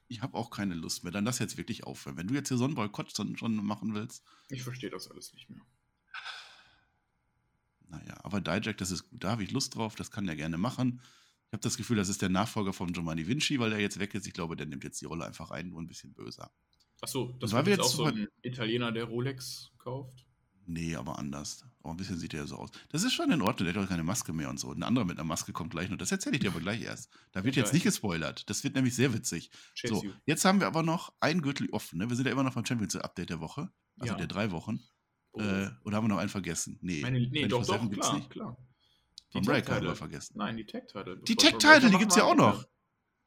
Ich habe auch keine Lust mehr. Dann lass jetzt wirklich aufhören. Wenn du jetzt hier so einen Boykott schon machen willst. Ich verstehe das alles nicht mehr. Naja, aber Dijak, das ist gut. Da habe ich Lust drauf. Das kann der gerne machen. Ich habe das Gefühl, das ist der Nachfolger von Giovanni Vinci, weil er jetzt weg ist. Ich glaube, der nimmt jetzt die Rolle einfach ein, nur ein bisschen böser. Achso, das war jetzt auch so ein Italiener, der Rolex kauft? Nee, aber anders. Aber ein bisschen sieht er so aus. Das ist schon in Ordnung, der hat doch keine Maske mehr und so. Ein anderer mit einer Maske kommt gleich noch. Das erzähle ich dir aber gleich erst. Da wird okay. jetzt nicht gespoilert. Das wird nämlich sehr witzig. Chase so, you. jetzt haben wir aber noch ein Gürtel offen. Ne? Wir sind ja immer noch beim Championship-Update der Woche. Also ja. der drei Wochen. Oh. Äh, oder haben wir noch einen vergessen? Nee. Meine, nee, doch, doch, klar, klar. Die Breaker haben wir vergessen. Nein, die Tech-Title. Die Tech-Title, die gibt es ja auch noch.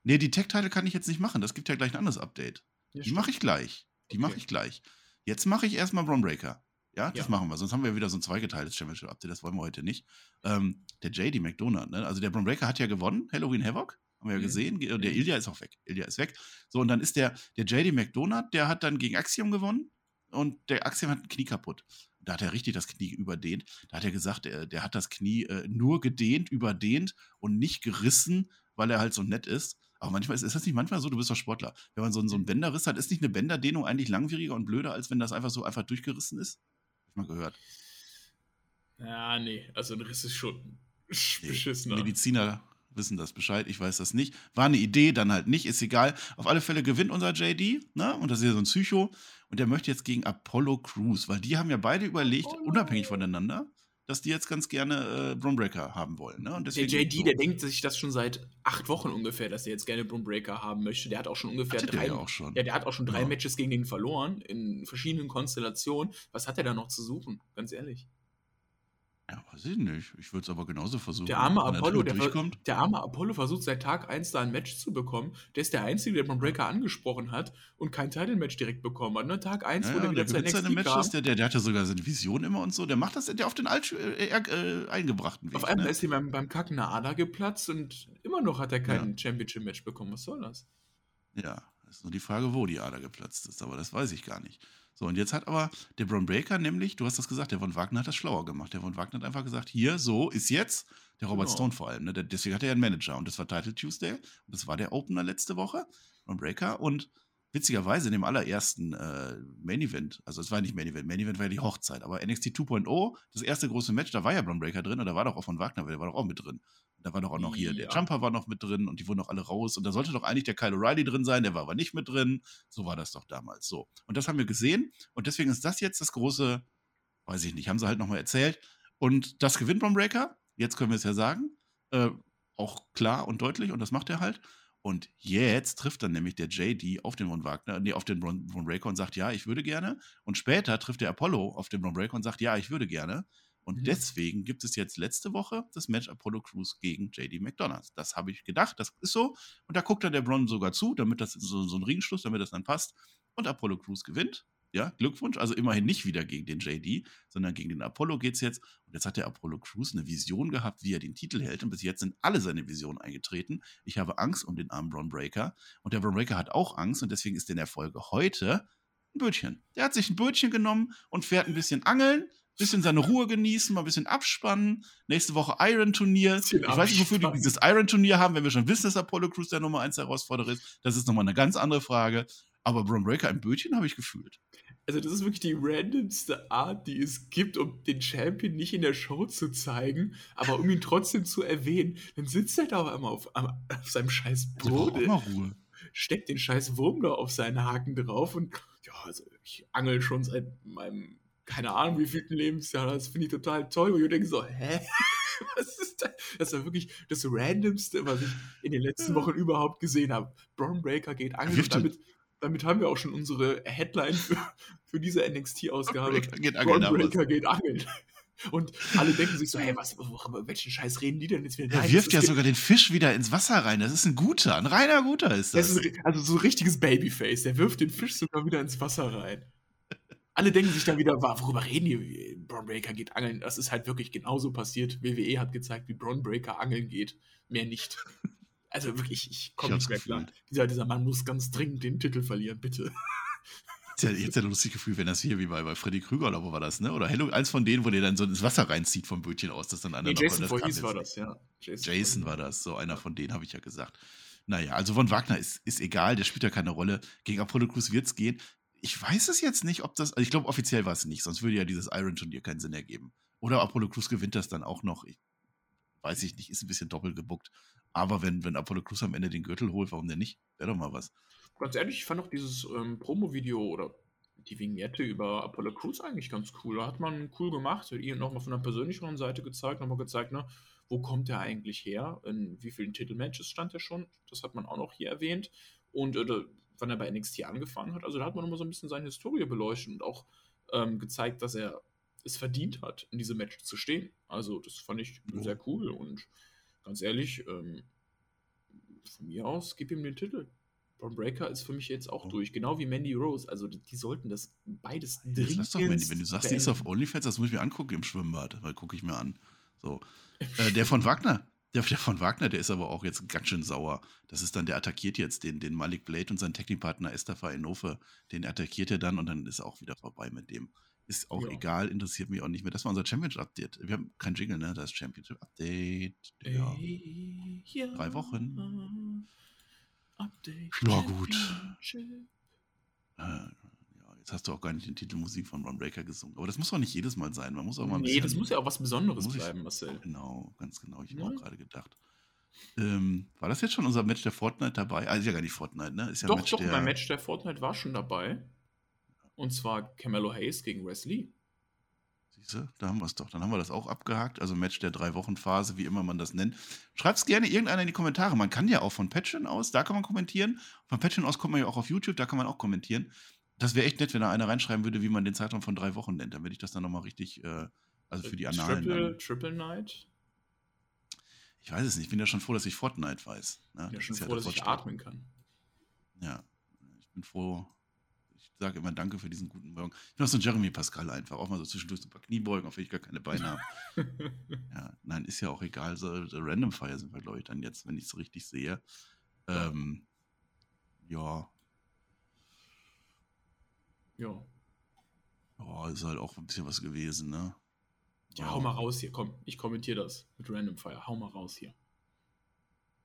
Nee, die Tech-Title kann ich jetzt nicht machen. Das gibt ja gleich ein anderes Update. Ja, die mache ich gleich. Die okay. mache ich gleich. Jetzt mache ich erstmal Braun Breaker. Ja, das ja. machen wir. Sonst haben wir wieder so ein zweigeteiltes Championship-Update. Das wollen wir heute nicht. Ähm, der JD McDonald, ne? also der Braun Breaker hat ja gewonnen. Halloween Havoc. Haben wir ja mhm. gesehen. Der mhm. Ilya ist auch weg. Ilya ist weg. So, und dann ist der, der JD McDonald, der hat dann gegen Axiom gewonnen. Und der Axiom hat ein Knie kaputt da hat er richtig das Knie überdehnt. Da hat er gesagt, der, der hat das Knie äh, nur gedehnt, überdehnt und nicht gerissen, weil er halt so nett ist. Aber manchmal ist, ist das nicht manchmal so, du bist doch Sportler. Wenn man so, so einen Bänderriss hat, ist nicht eine Bänderdehnung eigentlich langwieriger und blöder, als wenn das einfach so einfach durchgerissen ist? Hab ich mal gehört. Ja, nee, also ein Riss ist schon nee, beschissener. Mediziner wissen das Bescheid, ich weiß das nicht. War eine Idee, dann halt nicht, ist egal. Auf alle Fälle gewinnt unser JD, ne? Und das ist ja so ein Psycho. Und der möchte jetzt gegen Apollo Crews, weil die haben ja beide überlegt, oh. unabhängig voneinander, dass die jetzt ganz gerne äh, Broombreaker haben wollen. Ne? der JD, so. der denkt sich das schon seit acht Wochen ungefähr, dass er jetzt gerne Broombreaker haben möchte. Der hat auch schon ungefähr Hatte drei. Der, auch schon. Ja, der hat auch schon drei ja. Matches gegen den verloren in verschiedenen Konstellationen. Was hat er da noch zu suchen? Ganz ehrlich. Ja, weiß ich nicht. Ich würde es aber genauso versuchen. Der arme, Apollo, der, der, arme Apollo versucht seit Tag 1 da ein Match zu bekommen. Der ist der Einzige, der Braun Breaker angesprochen hat und kein Title-Match direkt bekommen hat. Ne? Tag 1 ja, wurde ja, wieder zu NXT seine Matches, der, der, der hatte sogar seine Vision immer und so. Der macht das der auf den alt, äh, äh, eingebrachten Weg. Auf einmal ne? ist ihm beim, beim Kacken eine Ader geplatzt und immer noch hat er kein ja. Championship-Match bekommen. Was soll das? Ja, ist nur die Frage, wo die Ader geplatzt ist, aber das weiß ich gar nicht. So, und jetzt hat aber der Braun Breaker nämlich, du hast das gesagt, der von Wagner hat das schlauer gemacht. Der von Wagner hat einfach gesagt, hier, so ist jetzt. Der Robert genau. Stone vor allem, ne? deswegen hat er ja einen Manager und das war Title Tuesday und das war der Opener letzte Woche, Braun Breaker und witzigerweise in dem allerersten äh, Main Event, also es war nicht Main Event, Main Event war ja die Hochzeit, aber NXT 2.0, das erste große Match, da war ja Braun Breaker drin und da war doch auch von Wagner, der war doch auch mit drin. Da war doch auch noch hier, ja. der Jumper war noch mit drin und die wurden doch alle raus. Und da sollte doch eigentlich der Kyle O'Reilly drin sein, der war aber nicht mit drin. So war das doch damals. So. Und das haben wir gesehen. Und deswegen ist das jetzt das große, weiß ich nicht, haben sie halt nochmal erzählt. Und das gewinnt Breaker. Jetzt können wir es ja sagen. Äh, auch klar und deutlich. Und das macht er halt. Und jetzt trifft dann nämlich der JD auf den Von Wagner, nee, auf den Von Breaker und sagt, ja, ich würde gerne. Und später trifft der Apollo auf den Von Breaker und sagt, ja, ich würde gerne. Und mhm. deswegen gibt es jetzt letzte Woche das Match Apollo Crews gegen JD McDonalds. Das habe ich gedacht, das ist so. Und da guckt dann der Bron sogar zu, damit das so, so ein Ringschluss, damit das dann passt. Und Apollo Crews gewinnt. Ja, Glückwunsch. Also immerhin nicht wieder gegen den JD, sondern gegen den Apollo geht es jetzt. Und jetzt hat der Apollo Crews eine Vision gehabt, wie er den Titel hält. Und bis jetzt sind alle seine Visionen eingetreten. Ich habe Angst um den armen Braun Breaker. Und der Braun Breaker hat auch Angst. Und deswegen ist in der Folge heute ein Bötchen. Der hat sich ein Bötchen genommen und fährt ein bisschen angeln bisschen seine Ruhe genießen, mal ein bisschen abspannen. Nächste Woche Iron-Turnier. Ich weiß nicht, wofür die dieses Iron-Turnier haben, wenn wir schon wissen, dass Apollo Crews der Nummer 1 Herausforderer ist. Das ist nochmal eine ganz andere Frage. Aber Braun Breaker im Bötchen habe ich gefühlt. Also, das ist wirklich die randomste Art, die es gibt, um den Champion nicht in der Show zu zeigen, aber um ihn trotzdem zu erwähnen. Dann sitzt er da einmal auf, auf seinem scheiß Boden. Ruhe. Steckt den scheiß Wurm da auf seinen Haken drauf und ja, also ich angel schon seit meinem keine Ahnung, wie vielten Lebensjahr. Das finde ich total toll. Und ich denke so, hä? Was ist das? Das war wirklich das Randomste, was ich in den letzten Wochen überhaupt gesehen habe. Braun Breaker geht angeln. Und damit, damit haben wir auch schon unsere Headline für, für diese NXT-Ausgabe. Braun Breaker geht angeln. Und alle denken sich so, hey, was, welchen Scheiß reden die denn jetzt wieder? Er wirft ja sogar den Fisch wieder ins Wasser rein. Das ist ein guter, ein reiner guter ist das. das ist, also so ein richtiges Babyface. Der wirft den Fisch sogar wieder ins Wasser rein alle denken sich dann wieder, worüber reden die? Braun Breaker geht angeln. Das ist halt wirklich genauso passiert. WWE hat gezeigt, wie Braun Breaker angeln geht. Mehr nicht. Also wirklich, ich komme nicht mehr klar. Dieser, dieser Mann muss ganz dringend den Titel verlieren, bitte. Ich hätte ja ein lustiges Gefühl, wenn das hier wie bei, bei Freddy Krüger oder wo war das, ne? Oder Hello, eins von denen, wo der dann so ins Wasser reinzieht vom Bötchen aus, dass dann einer nee, Jason Voorhees war das, ja. Jason, Jason war das, so einer von denen habe ich ja gesagt. Naja, also von Wagner ist, ist egal, der spielt ja keine Rolle. Gegen Apollo Crews wird es gehen ich weiß es jetzt nicht, ob das, also ich glaube, offiziell war es nicht, sonst würde ja dieses Iron-Turnier keinen Sinn ergeben. Oder Apollo Crews gewinnt das dann auch noch. Ich, weiß ich nicht, ist ein bisschen doppelt gebuckt. Aber wenn, wenn Apollo Crews am Ende den Gürtel holt, warum denn nicht? Wäre doch mal was. Ganz ehrlich, ich fand auch dieses ähm, Promo-Video oder die Vignette über Apollo Crews eigentlich ganz cool. Da hat man cool gemacht, ihn nochmal von der persönlicheren Seite gezeigt, nochmal gezeigt, ne, wo kommt er eigentlich her, in wie vielen Titelmatches stand er schon. Das hat man auch noch hier erwähnt. Und äh, wann er bei NXT angefangen hat. Also da hat man immer so ein bisschen seine Historie beleuchtet und auch ähm, gezeigt, dass er es verdient hat, in diesem Match zu stehen. Also das fand ich oh. sehr cool und ganz ehrlich, ähm, von mir aus, gib ihm den Titel. Braun Breaker ist für mich jetzt auch oh. durch, genau wie Mandy Rose. Also die, die sollten das beides dringend. Lass doch, Mandy, wenn du sagst, die ist auf OnlyFans, das muss ich mir angucken im Schwimmbad, weil gucke ich mir an. So. Äh, der von Wagner, der, der, von Wagner, der ist aber auch jetzt ganz schön sauer. Das ist dann, der attackiert jetzt den, den Malik Blade und seinen Technikpartner Estafa Enofe. Den attackiert er dann und dann ist er auch wieder vorbei mit dem. Ist auch ja. egal, interessiert mich auch nicht mehr. Das war unser Championship-Update. Wir haben kein Jingle, ne? Das Championship-Update. Ja. ja. Drei Wochen. Update. Ja, gut. Äh, Jetzt hast du auch gar nicht den Titel Musik von Ron Breaker gesungen. Aber das muss auch nicht jedes Mal sein. Man muss auch mal ein Nee, das muss ja auch was Besonderes bleiben, Marcel. Genau, ganz genau. Ich habe ja. auch gerade gedacht. Ähm, war das jetzt schon unser Match der Fortnite dabei? Ah, ist ja gar nicht Fortnite, ne? Ist ja doch, Match doch, der... mein Match der Fortnite war schon dabei. Und zwar Camelo Hayes gegen Wesley. Siehste, da haben wir es doch. Dann haben wir das auch abgehakt. Also Match der Drei-Wochen-Phase, wie immer man das nennt. Schreibt es gerne irgendeiner in die Kommentare. Man kann ja auch von Patreon aus, da kann man kommentieren. Von Patreon aus kommt man ja auch auf YouTube, da kann man auch kommentieren. Das wäre echt nett, wenn da einer reinschreiben würde, wie man den Zeitraum von drei Wochen nennt. Dann würde ich das dann nochmal richtig, äh, also für die Annalen. Triple, Triple Night? Ich weiß es nicht. Ich bin ja schon froh, dass ich Fortnite weiß. Ne? Ich bin schon froh, ja dass ich atmen kann. Ja, ich bin froh. Ich sage immer Danke für diesen guten Morgen. Ich bin auch so ein Jeremy Pascal einfach. Auch mal so zwischendurch so ein paar Kniebeugen, auf ich gar keine Beine habe. ja, nein, ist ja auch egal. So, so Random Fire sind wir, glaube ich, dann jetzt, wenn ich es richtig sehe. Ähm, ja, ja. Oh, ist halt auch ein bisschen was gewesen, ne? Ja, ja. hau mal raus hier, komm. Ich kommentiere das mit Random Fire. Hau mal raus hier.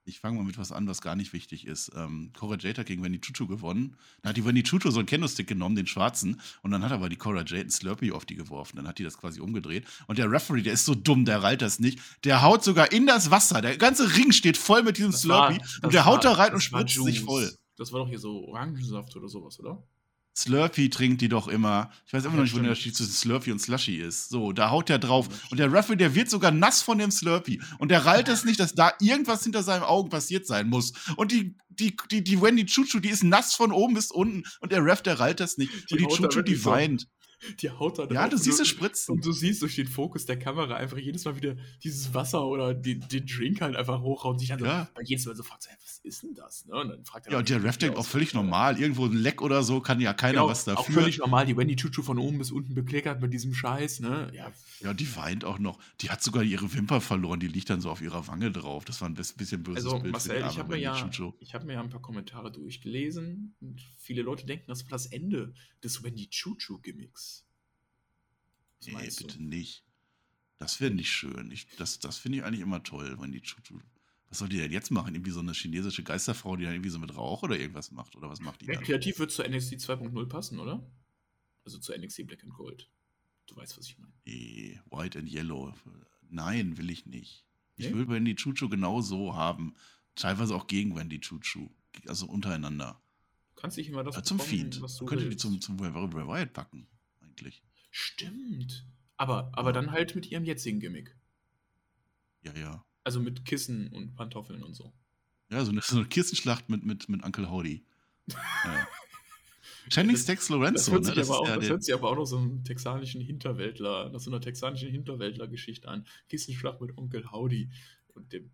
Ich fange mal mit was an, was gar nicht wichtig ist. Ähm, Cora Jade hat gegen Wendy Chuchu gewonnen. Dann hat die Wendy Chuchu so einen Candlestick genommen, den schwarzen, und dann hat aber die Cora Jade einen Slurpee auf die geworfen. Dann hat die das quasi umgedreht. Und der Referee, der ist so dumm, der reilt das nicht. Der haut sogar in das Wasser. Der ganze Ring steht voll mit diesem das Slurpee. War, und der war, haut da rein und spritzt sich voll. Das war doch hier so Orangensaft oder sowas, oder? Slurpee trinkt die doch immer. Ich weiß immer noch nicht, wo der Unterschied zwischen Slurpee und Slushy ist. So, da haut der drauf. Und der Referee, der wird sogar nass von dem Slurpee. Und der rallt es nicht, dass da irgendwas hinter seinen Augen passiert sein muss. Und die, die, die, die Wendy Chuchu, die ist nass von oben bis unten. Und der Ref, der rallt das nicht. Die und die Chuchu, die weint. Die haut da Ja, drauf du und siehst es spritzen. Und du siehst durch den Fokus der Kamera einfach jedes Mal wieder dieses Wasser oder den, den Drink halt einfach hochhauen und sich dann so, Ja. jedes Mal so fragt, so, "Hä, was ist denn das? Ne? Und dann fragt er Ja, und der Ref denkt auch völlig normal. Irgendwo ein Leck oder so, kann ja keiner Genau, was auch dafür. völlig normal, die Wendy Chuchu von oben bis unten bekleckert mit diesem Scheiß, ne? Ja, Ja, die weint auch noch. Die hat sogar ihre Wimper verloren, die liegt dann so auf ihrer Wange drauf. Das war ein bis- bisschen böses also Bild Marcel, ich habe mir, ja, ich hab mir ja ein paar Kommentare durchgelesen und viele Leute denken, das war das Ende des Wendy Chuchu-Gimmicks. Nee, bitte nicht. Das wäre nicht schön. Ich, das das finde ich eigentlich immer toll, wenn die Chuchu. Was soll die denn jetzt machen? Irgendwie so eine chinesische Geisterfrau, die dann irgendwie so mit Rauch oder irgendwas macht? Oder was macht die Ja, dann? kreativ wird zu NXT 2.0 passen, oder? Also zu NXT Black and Gold. Du weißt, was ich meine. Nee, White and Yellow. Nein, will ich nicht. Ich Nee? will Wendy Chuchu genau so haben. Teilweise auch gegen Wendy Chuchu. Also untereinander. Du kannst dich immer das Ja, zum bekommen, Fiend. was du Könnte die zum, zum Bray Wyatt packen, eigentlich. Stimmt. Aber, aber dann halt mit ihrem jetzigen Gimmick. Ja, ja. Also mit Kissen und Pantoffeln und so. Ja, so eine, so eine Kirstenschlacht mit, mit, mit Uncle Howdy. Ja. Channing Das- Stax Das, Lorenzo, hört ne? sich, Das aber ist auch, das hört sich aber auch noch so einem texanischen Hinterwäldler, nach so einer texanischen Hinterwäldler-Geschichte an. Kissenschlag mit Onkel Howdy und dem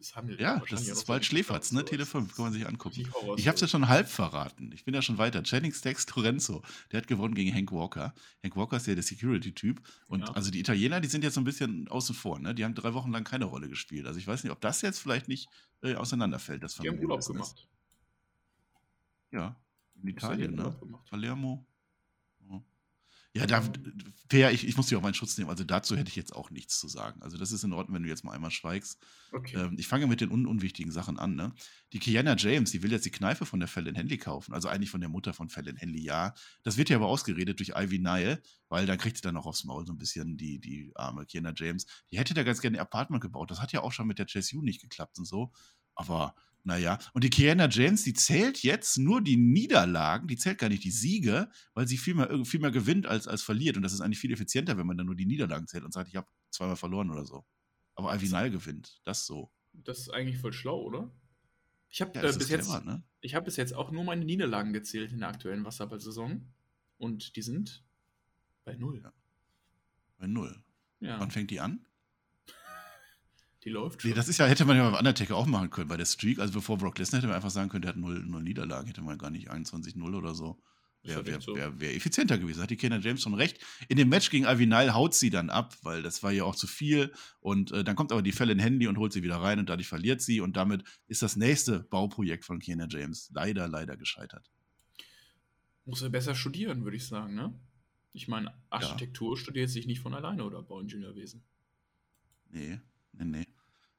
misshandelt. ja, wahrscheinlich das ist bald Schläferz, ne? Tele 5, kann man sich angucken. Ich hab's ja schon halb verraten. Ich bin ja schon weiter. Channing Stax Lorenzo, der hat gewonnen gegen Hank Walker. Hank Walker ist ja der Security-Typ. Und Ja. also die Italiener, die sind jetzt so ein bisschen außen vor, ne? Die haben drei Wochen lang keine Rolle gespielt. Also ich weiß nicht, ob das jetzt vielleicht nicht äh, auseinanderfällt, das Die haben Urlaub gemacht. Ja, in ja Italien, ne? Palermo. Ja. Da, fair, ich, ich muss dir auch meinen Schutz nehmen. Also dazu hätte ich jetzt auch nichts zu sagen. Also das ist in Ordnung, wenn du jetzt mal einmal schweigst. Okay. Ähm, ich fange mit den un unwichtigen Sachen an. Ne? Die Kiana James, die will jetzt die Kneife von der Fallon Henley kaufen. Also eigentlich von der Mutter von Fallon Henley, ja. Das wird ja aber ausgeredet durch Ivy Nile, weil dann kriegt sie dann auch aufs Maul so ein bisschen die, die arme Kiana James. Die hätte da ganz gerne ein Apartment gebaut. Das hat ja auch schon mit der JSU nicht geklappt und so. Aber naja, und die Kiana James, die zählt jetzt nur die Niederlagen, die zählt gar nicht die Siege, weil sie viel mehr, viel mehr gewinnt als, als verliert. Und das ist eigentlich viel effizienter, wenn man dann nur die Niederlagen zählt und sagt, ich habe zweimal verloren oder so. Aber Ivy Nile gewinnt. Das so. Das ist eigentlich voll schlau, oder? Ich habe Ja, äh, bis jetzt, clever, ne? ich habe bis jetzt auch nur meine Niederlagen gezählt in der aktuellen Wasserball-Saison und die sind bei null. Ja. Bei null. Ja, Wann fängt die an? Die läuft Nee, schon. das ist ja, hätte man ja beim Undertaker auch machen können, bei der Streak. Also bevor Brock Lesnar hätte man einfach sagen können, der hat null, null Niederlagen, hätte man gar nicht 21-0 oder so. Wäre wär, so. wär, wär effizienter gewesen. Hat die Kenner James schon recht. In dem Match gegen Ivy Nile haut sie dann ab, weil das war ja auch zu viel. Und äh, dann kommt aber die Fallon Handy und holt sie wieder rein und dadurch verliert sie. Und damit ist das nächste Bauprojekt von Kenner James leider, leider gescheitert. Muss er besser studieren, würde ich sagen, ne? Ich meine, Architektur studiert sich nicht von alleine oder Bauingenieurwesen. Nee, nee, nee.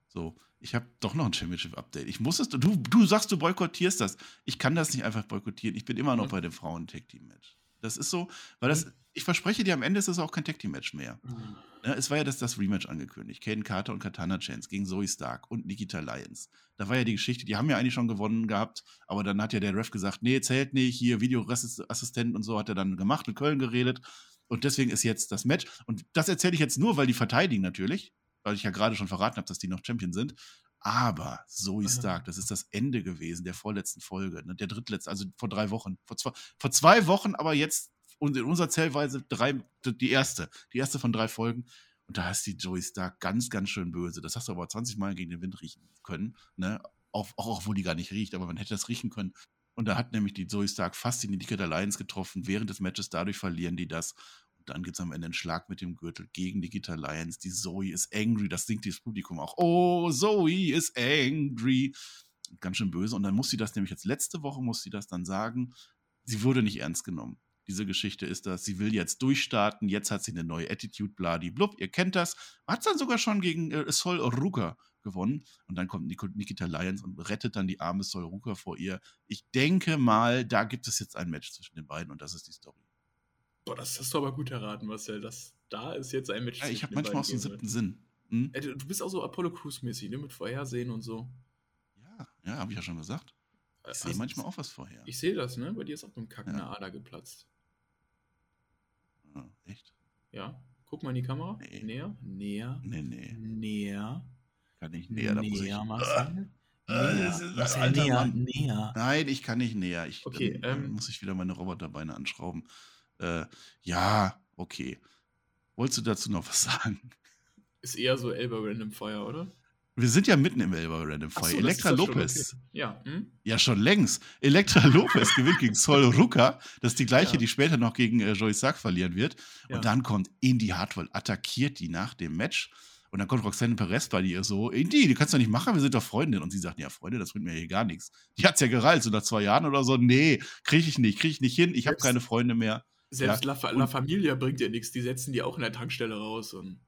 So, ich habe doch noch ein Championship-Update. Ich muss es, du, du sagst, du boykottierst das. Ich kann das nicht einfach boykottieren. Ich bin immer noch Mhm. bei dem Frauen-Tag-Team-Match. Das ist so, weil das, ich verspreche dir, am Ende ist es auch kein Tag-Team-Match mehr. Ne, es war ja das, das Rematch angekündigt. Caden Carter und Katana Chance gegen Zoe Stark und Nikita Lyons. Da war ja die Geschichte, die haben ja eigentlich schon gewonnen gehabt, aber dann hat ja der Ref gesagt, nee, zählt nicht, hier Videoassistent und so hat er dann gemacht, in Köln geredet. Und deswegen ist jetzt das Match. Und das erzähle ich jetzt nur, weil die verteidigen natürlich, weil ich ja gerade schon verraten habe, dass die noch Champion sind. Aber Zoe. Stark, das ist das Ende gewesen der vorletzten Folge, ne, der drittletzte, also vor drei Wochen. Vor zwei, vor zwei Wochen, aber jetzt und in unserer Zählweise drei, die erste, die erste von drei Folgen. Und da ist die Joey Stark ganz, ganz schön böse. Das hast du aber 20 Mal gegen den Wind riechen können. Ne? Auch, auch obwohl die gar nicht riecht, aber man hätte das riechen können. Und da hat nämlich die Zoe Stark fast die Nikita Lions getroffen. Während des Matches dadurch verlieren die das. Dann gibt es am Ende einen Schlag mit dem Gürtel gegen Nikita Lions. Die Zoe ist angry. Das singt dieses Publikum auch. Oh, Zoe ist angry. Ganz schön böse. Und dann muss sie das nämlich jetzt letzte Woche, muss sie das dann sagen, sie wurde nicht ernst genommen. Diese Geschichte ist das, sie will jetzt durchstarten, jetzt hat sie eine neue Attitude, bladi blub, ihr kennt das. Hat dann sogar schon gegen äh, Sol Ruka gewonnen. Und dann kommt Nik Nikita Lyons und rettet dann die arme Sol Ruka vor ihr. Ich denke mal, da gibt es jetzt ein Match zwischen den beiden und das ist die Story. Boah, das hast du aber gut erraten, Marcel. Das, da ist jetzt ein Match. Ja, ich habe manchmal auch so einen siebten. Sinn. Hm? Ey, du bist auch so Apollo Crews-mäßig, ne? Mit Vorhersehen und so. Ja, ja, habe ich ja schon gesagt. Ich sehe Also, manchmal auch was vorher. Ich sehe das, ne? Bei dir ist auch beim Kacken Ja. eine Ader geplatzt. Ja, echt? Ja? Guck mal in die Kamera. Nee. Näher. Näher. Nee, nee, Näher. kann ich näher. Da muss ich, näher, Marcel. Äh, näher. ist- Marcel, Alter, näher. Mann. Näher. Nein, ich kann nicht näher. Ich, Okay, ähm, muss ich wieder meine Roboterbeine anschrauben. Äh, ja, okay. Wolltest du dazu noch was sagen? Ist eher so Elba Random Fire, oder? Wir sind ja mitten im Elba Random Fire. So, Elektra Lopez. Okay. Ja. Hm? Ja, schon längst. Elektra Lopez gewinnt gegen Sol Ruka. Das ist die gleiche, ja. die später noch gegen äh, Joey Sack verlieren wird. Ja. Und dann kommt Indy Hartwell, attackiert die nach dem Match. Und dann kommt Roxanne Perez bei ihr so, Indy, du kannst doch nicht machen, wir sind doch Freundin. Und sie sagt, ja, Freunde, das bringt mir hier gar nichts. Die hat's ja gereilt, so nach zwei Jahren oder so. Nee, kriege ich nicht, kriege ich nicht hin, ich habe keine Freunde mehr. Selbst ja. La, La Familia bringt ja nichts, die setzen die auch in der Tankstelle raus und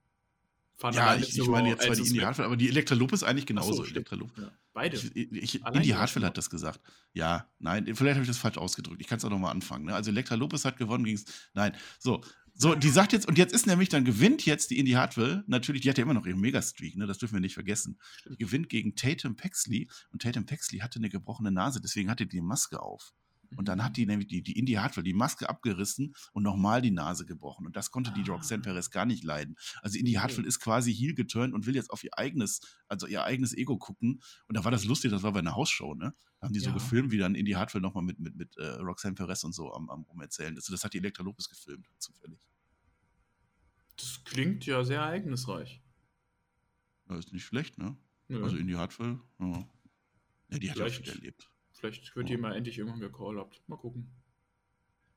fahren Ja, ich, ich meine jetzt zwar die Indy Hartwell, aber die Elektra Lopez eigentlich genauso. So, Elektra Lopez. Ja, beide. Ich, ich, Indy Hartwell hat das gesagt. Ja, nein, vielleicht habe ich das falsch ausgedrückt. Ich kann es auch nochmal anfangen. Ne? Also Elektra Lopez hat gewonnen gegen Nein, so. So, die sagt jetzt, und jetzt ist nämlich, dann gewinnt jetzt die Indy Hartwell, natürlich, die hat ja immer noch ihren Megastreak, ne, das dürfen wir nicht vergessen. Die gewinnt gegen Tatum Paxley und Tatum Paxley hatte eine gebrochene Nase, deswegen hatte die Maske auf. Und dann hat die nämlich die, die Indy Hartwell die Maske abgerissen und nochmal die Nase gebrochen. Und das konnte die ah. Roxanne Perez gar nicht leiden. Also Indy Hartwell ist quasi heel geturnt und will jetzt auf ihr eigenes, also ihr eigenes Ego gucken. Und da war das lustig, das war bei einer Hausshow, ne? Da haben die ja. so gefilmt, wie dann Indy Hartwell nochmal mit, mit, mit äh, Roxanne Perez und so am, am Rumerzählen ist. Das hat die Elektra Lopez gefilmt, zufällig. Das klingt ja sehr ereignisreich. Das ist nicht schlecht, ne? Ja. Also Indy Hartwell, ja. ja die hat ja viel erlebt. Vielleicht wird oh. die mal endlich irgendwann gecallt. Mal gucken.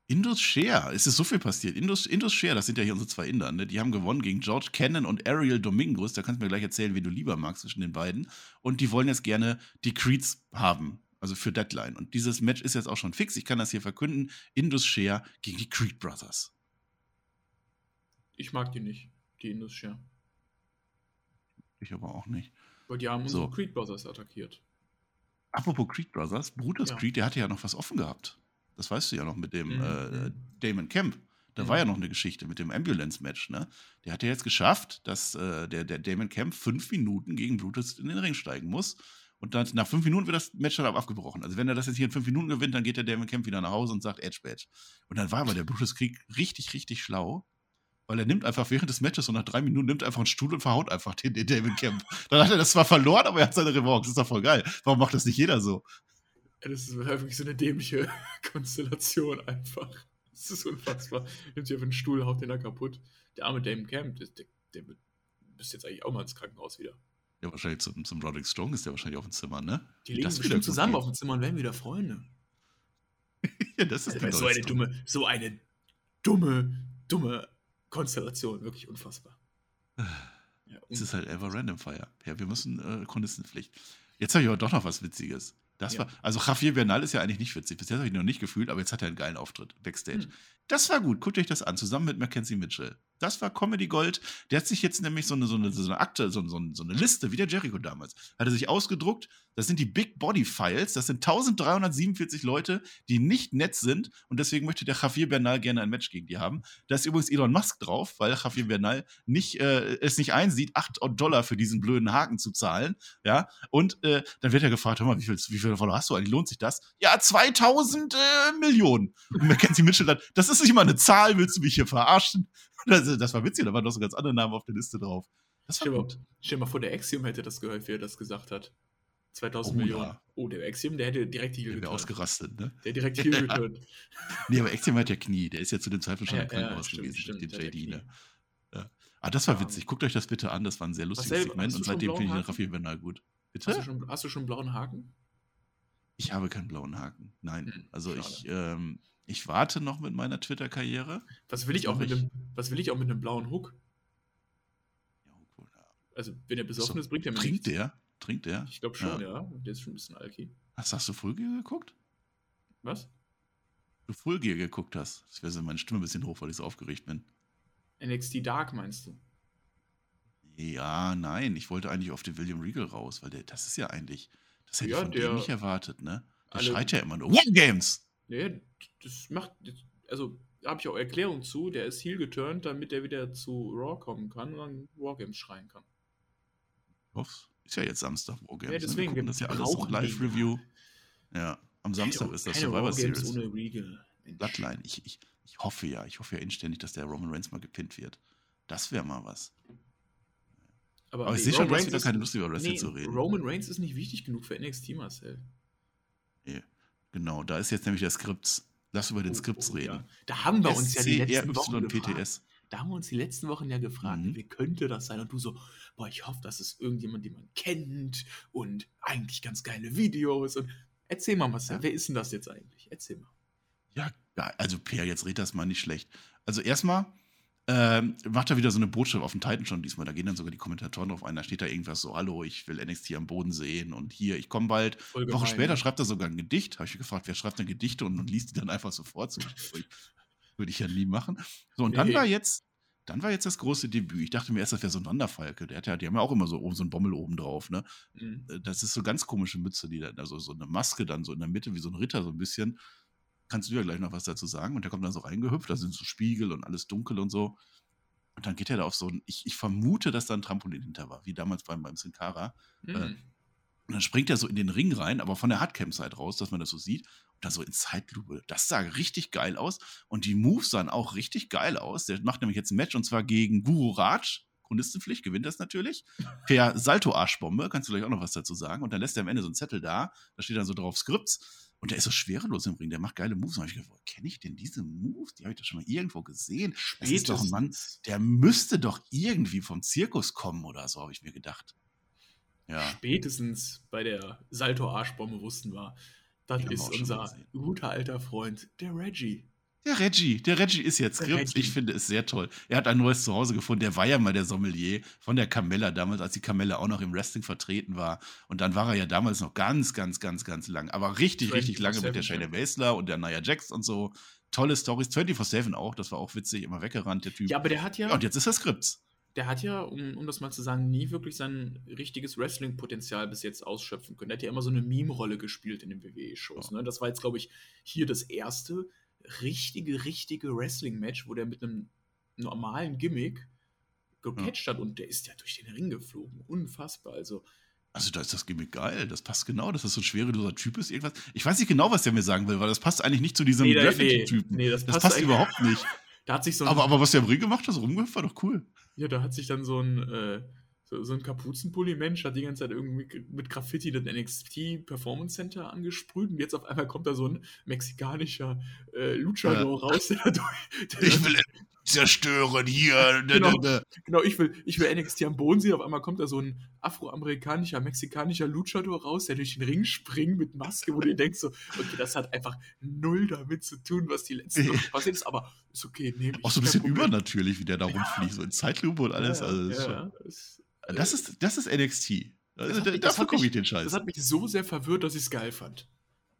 Indus Share, es ist so viel passiert. Indus, Indus Share, das sind ja hier unsere zwei Inder, ne? die haben gewonnen gegen George Cannon und Ariel Domingos. Da kannst du mir gleich erzählen, wie du lieber magst zwischen den beiden. Und die wollen jetzt gerne die Creeds haben, also für Deadline. Und dieses Match ist jetzt auch schon fix. Ich kann das hier verkünden. Indus Share gegen die Creed Brothers. Ich mag die nicht, die Indus Share. Ich aber auch nicht. Weil die haben unsere Creed Brothers attackiert. Apropos Creed Brothers, Brutus ja. Creed, der hatte ja noch was offen gehabt. Das weißt du ja noch mit dem mhm. äh, Damon Camp. Da mhm. war ja noch eine Geschichte mit dem Ambulance-Match, ne? Der hat ja jetzt geschafft, dass äh, der, der Damon Camp fünf Minuten gegen Brutus in den Ring steigen muss. Und dann nach fünf Minuten wird das Match dann abgebrochen. Also wenn er das jetzt hier in fünf Minuten gewinnt, dann geht der Damon Camp wieder nach Hause und sagt Edge Badge. Und dann war aber der Brutus Krieg richtig, richtig schlau weil er nimmt einfach während des Matches und nach drei Minuten nimmt einfach einen Stuhl und verhaut einfach den, den David Kemp. Dann hat er das zwar verloren, aber er hat seine Revanche. Das ist doch voll geil. Warum macht das nicht jeder so? Das ist wirklich so eine dämliche Konstellation einfach. Das ist unfassbar. Nimmt sich auf den Stuhl, haut den da kaputt. Der arme Damon Camp, der, der, der müsste jetzt eigentlich auch mal ins Krankenhaus wieder. Ja, wahrscheinlich zum, zum Roderick Strong ist der wahrscheinlich auf dem Zimmer, ne? Die liegen das bestimmt zusammen geht. auf dem Zimmer und werden wieder Freunde. ja, das ist also, so eine dumme, so eine dumme, dumme Konstellation, wirklich unfassbar. Ja, es ist halt ever random fire. Ja, wir müssen äh, Chronistenpflicht. Jetzt habe ich aber doch noch was Witziges. Das ja. war, also Javier Bernal ist ja eigentlich nicht witzig. Bisher habe ich ihn noch nicht gefühlt, aber jetzt hat er einen geilen Auftritt backstage. Hm. Das war gut. Guckt euch das an, zusammen mit Mackenzie Mitchell. Das war Comedy Gold. Der hat sich jetzt nämlich so eine, so eine, so eine Akte, so, so, so eine Liste, wie der Jericho damals, hat er sich ausgedruckt. Das sind die Big Body Files. Das sind 1347 Leute, die nicht nett sind. Und deswegen möchte der Javier Bernal gerne ein Match gegen die haben. Da ist übrigens Elon Musk drauf, weil Javier Bernal nicht, äh, es nicht einsieht, 8 Dollar für diesen blöden Haken zu zahlen. Ja. Und äh, dann wird er gefragt, hör mal, wie viel, wie viel Follower hast du eigentlich? Lohnt sich das? Ja, 2000 äh, Millionen. Und Mackenzie Mitchell dann, das ist nicht mal eine Zahl, willst du mich hier verarschen? Das, das war witzig, da waren noch so ganz andere Namen auf der Liste drauf. Das stell, mal, stell mal vor, der Axiom hätte das gehört, wie er das gesagt hat. 2000 oh, Millionen. Ja. Oh, der Axiom, der hätte direkt hier getönt. ausgerastet, ne? Der direkt hier getönt. nee, aber Axiom hat ja Knie. Der ist ja zu dem Zeitpunkt schon ja, im Krankenhaus ja, gewesen, stimmt, den JD, ne? Ja. Ah, das war witzig. Guckt euch das bitte an. Das war ein sehr lustiges Marcel, Segment und seitdem finde ich den Raffi Bernal gut. Bitte? Hast du, schon, hast du schon einen blauen Haken? Ich habe keinen blauen Haken. Nein. Hm, also schade. ich, ähm, ich warte noch mit meiner Twitter-Karriere. Was will ich auch mit einem, was will ich auch mit einem blauen Hook? Also, wenn er besoffen so, ist, bringt er mir Trinkt nichts. der? Trinkt der? Ich glaube schon, ja. ja. Der ist schon ein bisschen alki. Hast, hast du Fullgear geguckt? Was? Du Fullgear geguckt hast. Wäre so meine Stimme ein bisschen hoch, weil ich so aufgeregt bin. NXT Dark meinst du? Ja, nein. Ich wollte eigentlich auf den William Regal raus, weil der, das ist ja eigentlich, das hätte ja, ich von der, dem nicht erwartet, ne? Der schreit ja immer nur One Games! Nee, das macht. Also, habe ich auch Erklärung zu. Der ist heel geturnt, damit er wieder zu Raw kommen kann und dann Wargames schreien kann. Was? Ist ja jetzt Samstag Wargames. Ja, deswegen. Ne? Das ist ja alles so Live-Review. Ja, am Samstag ist das Survivor Series. Ohne Regal. Bloodline. Ich, ich, ich hoffe ja, ich hoffe ja inständig, dass der Roman Reigns mal gepinnt wird. Das wäre mal was. Aber, Aber ich sehe schon, du hast wieder keine Lust, über Wrestling nee, zu reden. Roman Reigns ist nicht wichtig genug für NXT, Marcel. Nee. Genau, da ist jetzt nämlich der Skript Lass über den oh, Skripts oh, reden. Ja. Da haben wir uns ja die letzten Wochen gefragt. Da haben wir uns die letzten Wochen ja gefragt, mhm. wie könnte das sein? Und du so, boah, ich hoffe, das ist irgendjemand, den man kennt und eigentlich ganz geile Videos. Und erzähl mal, Marcel, ja. wer ist denn das jetzt eigentlich? Erzähl mal. Ja, also Per, jetzt red das mal nicht schlecht. Also erstmal ähm, macht er wieder so eine Botschaft auf dem Titan schon diesmal. Da gehen dann sogar die Kommentatoren drauf ein. Da steht da irgendwas so: Hallo, ich will NXT am Boden sehen und hier, ich komme bald. Eine Woche später schreibt er sogar ein Gedicht. Habe ich gefragt, wer schreibt denn Gedichte und, und liest die dann einfach sofort. So, würde ich ja nie machen. So, und dann war jetzt, dann war jetzt das große Debüt. Ich dachte mir erst, das wäre so ein Wanderfalke. Der hat ja, die haben ja auch immer so, so einen Bommel oben drauf, ne? Mhm. Äh, das ist so ganz komische Mütze, die dann, also so eine Maske dann so in der Mitte, wie so ein Ritter, so ein bisschen. Kannst du ja gleich noch was dazu sagen? Und der kommt dann so reingehüpft, da sind so Spiegel und alles dunkel und so. Und dann geht er da auf so ein, ich, ich vermute, dass da ein Trampolin hinter war, wie damals beim, beim Sin Cara. Mhm. Äh, und dann springt er so in den Ring rein, aber von der Hardcam-Side raus, dass man das so sieht. Und dann so in Zeitlupe. Das sah richtig geil aus. Und die Moves sahen auch richtig geil aus. Der macht nämlich jetzt ein Match und zwar gegen Guru Raj. Chronistenpflicht, gewinnt das natürlich. Per Salto-Arschbombe, kannst du gleich auch noch was dazu sagen. Und dann lässt er am Ende so einen Zettel da. Da steht dann so drauf Skripts. Und der ist so schwerelos im Ring, der macht geile Moves. Und hab ich gedacht, wo kenne ich denn diese Moves? Die habe ich doch schon mal irgendwo gesehen. Das ist doch ein Mann, der müsste doch irgendwie vom Zirkus kommen oder so, habe ich mir gedacht. Ja. Spätestens bei der Salto-Arschbombe wussten wir, das ist unser guter alter Freund, der Reggie. Der Reggie, der Reggie ist jetzt Skript. Ich finde es sehr toll. Er hat ein neues Zuhause gefunden. Der war ja mal der Sommelier von der Camella damals, als die Camella auch noch im Wrestling vertreten war. Und dann war er ja damals noch ganz, ganz, ganz, ganz lang. Aber richtig, richtig lange mit der Shayna Baszler und der Nia Jax und so. Tolle Stories. 24-7 auch, das war auch witzig, immer weggerannt, der Typ. Ja, aber der hat ja. ja und jetzt ist er Skript. Der hat ja, um, um das mal zu sagen, nie wirklich sein richtiges Wrestling-Potenzial bis jetzt ausschöpfen können. Der hat ja immer so eine Meme-Rolle gespielt in den WWE-Shows. Ja. Ne? Das war jetzt, glaube ich, hier das erste richtige, richtige Wrestling-Match, wo der mit einem normalen Gimmick gecatcht hat und der ist ja durch den Ring geflogen. Unfassbar. Also, also da ist das Gimmick geil. Das passt genau, dass das so ein schwereloser Typ ist. Irgendwas. Ich weiß nicht genau, was der mir sagen will, weil das passt eigentlich nicht zu diesem nee, Graffiti-Typen. Nee, das, das passt, überhaupt nicht. da hat sich so aber, aber was der im Ring gemacht hat, rumgehüpft, war doch cool. Ja, da hat sich dann so ein äh, so, so ein Kapuzenpulli-Mensch hat die ganze Zeit irgendwie mit Graffiti das NXT Performance Center angesprüht und jetzt auf einmal kommt da so ein mexikanischer äh, Luchador ja. raus. Der, der, ich will zerstören hier. Genau, genau, ich, will, ich will NXT am Boden sehen. Auf einmal kommt da so ein afroamerikanischer, mexikanischer Luchador raus, der durch den Ring springt mit Maske, wo du denkst, so, okay, das hat einfach null damit zu tun, was die letzten Wochen passiert ist, aber ist okay. Auch so ein bisschen übernatürlich, wie der da rumfliegt, so in Zeitlupe und alles. Ja, also, ja, ja. Das ist, das ist NXT. Das mich, Dafür gucke ich den Scheiß. Das hat mich so sehr verwirrt, dass ich es geil fand.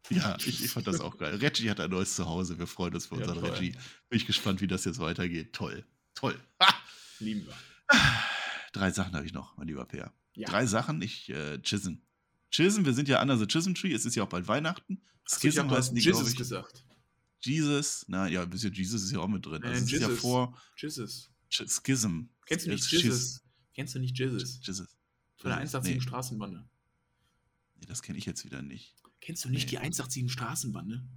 Ja, ich, ich, fand das auch geil. Reggie hat ein neues Zuhause. Wir freuen uns für unseren ja, Reggie. Bin ich gespannt, wie das jetzt weitergeht. Toll. Toll. Ah! Lieben wir. Drei Sachen habe ich noch, mein lieber Peer. Ja. Drei Sachen. Ich, äh, Chism. Chism, wir sind ja under the Chism Tree. Es ist ja auch bald Weihnachten. Schism heißt nicht, Jesus gesagt. Jesus. Na ja, ein bisschen Jesus ist ja auch mit drin. Also, ist ja vor. Jesus. Schism. Kennst du nicht Jesus? Kennst du nicht Jizzes? Jizzes. Von der 187 nee. Straßenbande. Nee, das kenne ich jetzt wieder nicht. Kennst du nicht nee. die 187 Straßenbande?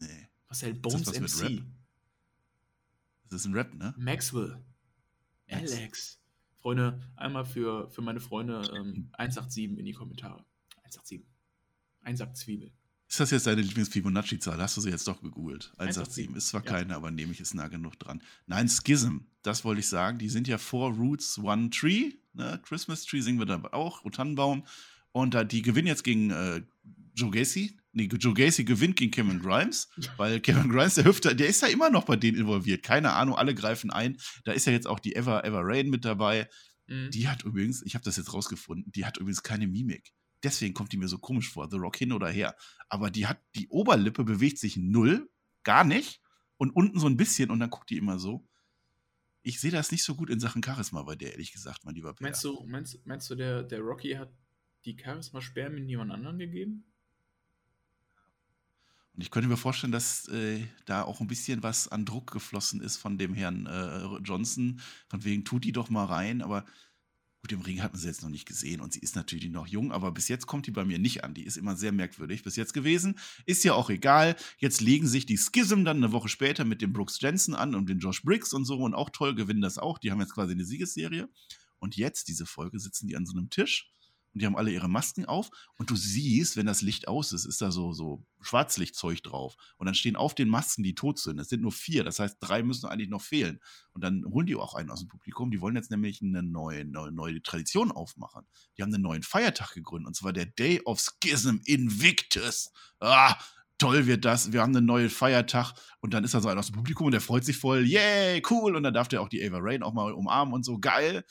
Nee. Was hält Bones das was MC? Das ist ein Rap, ne? Maxwell. Max. Alex. Freunde, einmal für, für meine Freunde ähm, 187 in die Kommentare. 187. Einsackt Zwiebel. Ist das jetzt deine Lieblings-Fibonacci-Zahl? Hast du sie jetzt doch gegoogelt? 187 ist zwar ja. keine, aber nehme ich es nah genug dran. Nein, Schism, das wollte ich sagen. Die sind ja vor Roots One Tree. Ne? Christmas Tree singen wir da auch, Tannenbaum. Und äh, die gewinnen jetzt gegen äh, Joe Gacy. Nee, Joe Gacy gewinnt gegen Kevin Grimes, weil Kevin Grimes, der Hüfter, der ist ja immer noch bei denen involviert. Keine Ahnung, alle greifen ein. Da ist ja jetzt auch die Ever, Ever Rain mit dabei. Mhm. Die hat übrigens, ich habe das jetzt rausgefunden, die hat übrigens keine Mimik. Deswegen kommt die mir so komisch vor, The Rock hin oder her. Aber die hat, die Oberlippe bewegt sich null, gar nicht. Und unten so ein bisschen und dann guckt die immer so. Ich sehe das nicht so gut in Sachen Charisma bei der, ehrlich gesagt, mein lieber Peter. Meinst du, meinst, meinst du der, der Rocky hat die Charisma-Spermien jemand anderen gegeben? Und ich könnte mir vorstellen, dass äh, da auch ein bisschen was an Druck geflossen ist von dem Herrn äh, Johnson. Von wegen, tut die doch mal rein. Aber Gut, im Ring hat man sie jetzt noch nicht gesehen und sie ist natürlich noch jung, aber bis jetzt kommt die bei mir nicht an. Die ist immer sehr merkwürdig bis jetzt gewesen. Ist ja auch egal. Jetzt legen sich die Schism dann eine Woche später mit dem Brooks Jensen an und den Josh Briggs und so und auch toll gewinnen das auch. Die haben jetzt quasi eine Siegesserie. Und jetzt, diese Folge, sitzen die an so einem Tisch und die haben alle ihre Masken auf und du siehst, wenn das Licht aus ist, ist da so, so Schwarzlichtzeug drauf. Und dann stehen auf den Masken, die tot sind. Es sind nur vier, das heißt, drei müssen eigentlich noch fehlen. Und dann holen die auch einen aus dem Publikum. Die wollen jetzt nämlich eine neue, neue, neue Tradition aufmachen. Die haben einen neuen Feiertag gegründet und zwar der Day of Schism Invictus. Ah, toll wird das, wir haben einen neuen Feiertag und dann ist da so einer aus dem Publikum und der freut sich voll, yay, cool, und dann darf der auch die Ava Rain auch mal umarmen und so, geil.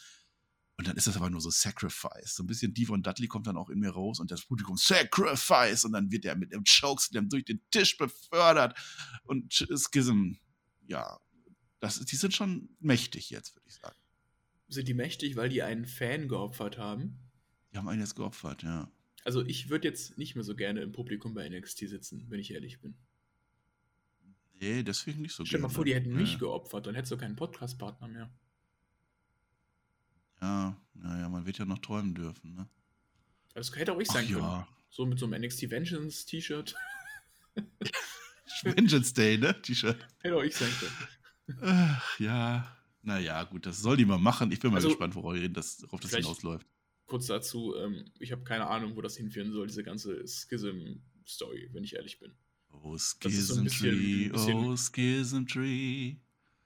Und dann ist das aber nur so Sacrifice. So ein bisschen Devon Dudley kommt dann auch in mir raus und das Publikum Sacrifice und dann wird er mit dem Chokeslam durch den Tisch befördert. Und Schism, ja, das, die sind schon mächtig jetzt, würde ich sagen. Sind die mächtig, weil die einen Fan geopfert haben? Die haben einen jetzt geopfert, ja. Also ich würde jetzt nicht mehr so gerne im Publikum bei NXT sitzen, wenn ich ehrlich bin. Nee, deswegen nicht so Stell dir mal vor, die hätten mich ja. geopfert, dann hättest du keinen Podcast-Partner mehr. Ja, naja, man wird ja noch träumen dürfen, ne? Das hätte auch ich sein Ach, können. Ja. So mit so einem NXT Vengeance T-Shirt. Vengeance Day, ne? T-Shirt. Hätte auch ich sein können. Ach, ja. Naja, gut, das soll die mal machen. Ich bin mal also, gespannt, worauf das, worauf das hinausläuft. Kurz dazu, ähm, ich habe keine Ahnung, wo das hinführen soll, diese ganze Schism-Story, wenn ich ehrlich bin. Oh, Schism so Tree, bisschen, oh, Schism Tree.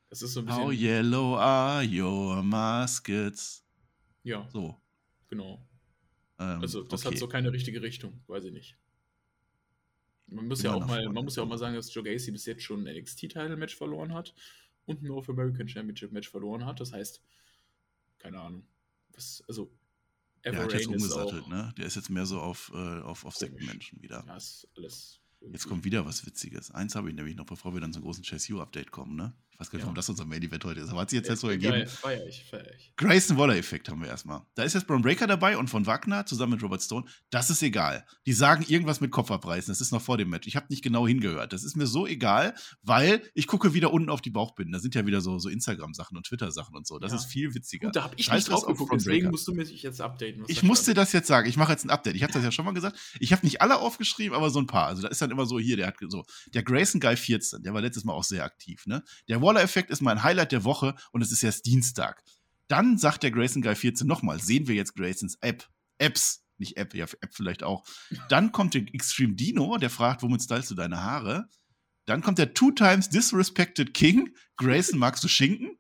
Das ist so ein bisschen. How yellow are your muskets? Ja. So. Genau. Ähm, also, das okay. hat so keine richtige Richtung, weiß ich nicht. Man muss, ja auch, mal, man muss ja auch mal sagen, dass Joe Gacy bis jetzt schon ein NXT-Title-Match verloren hat und ein North American Championship-Match verloren hat. Das heißt, keine Ahnung. Was, also, der hat jetzt umgesattelt, ne? Der ist jetzt mehr so auf, äh, auf, auf Sektenmenschen wieder. Ja, ist alles. Jetzt kommt wieder was Witziges. Eins habe ich nämlich noch, bevor wir dann zum großen Chase U-Update kommen, ne? Ich weiß gar nicht, ja. warum das unser Main-Event heute ist. Aber hat sich jetzt, jetzt so ergeben. Geil, feier ich, feier ich. Grayson Waller-Effekt haben wir erstmal. Da ist jetzt Braun Breaker dabei und von Wagner zusammen mit Robert Stone. Das ist egal. Die sagen irgendwas mit Kopf abreißen. Das ist noch vor dem Match. Ich habe nicht genau hingehört. Das ist mir so egal, weil ich gucke wieder unten auf die Bauchbinden. Da sind ja wieder so, so Instagram-Sachen und Twitter-Sachen und so. Das ja. ist viel witziger. Gut, da habe ich Scheiß nicht drauf geguckt. Deswegen musst du mich jetzt updaten. Ich musste das jetzt sagen. Ich mache jetzt ein Update. Ich habe das ja schon mal gesagt. Ich habe nicht alle aufgeschrieben, aber so ein paar. Also da ist dann immer so hier, der hat so, der Grayson Guy 14, der war letztes Mal auch sehr aktiv. Ne? Der Waller-Effekt ist mein Highlight der Woche und es ist erst Dienstag. Dann sagt der Grayson Guy 14 nochmal, sehen wir jetzt Graysons App. Apps, nicht App, ja, App vielleicht auch. Dann kommt der Extreme Dino, der fragt, womit stylst du deine Haare? Dann kommt der Two Times Disrespected King. Grayson, magst du Schinken?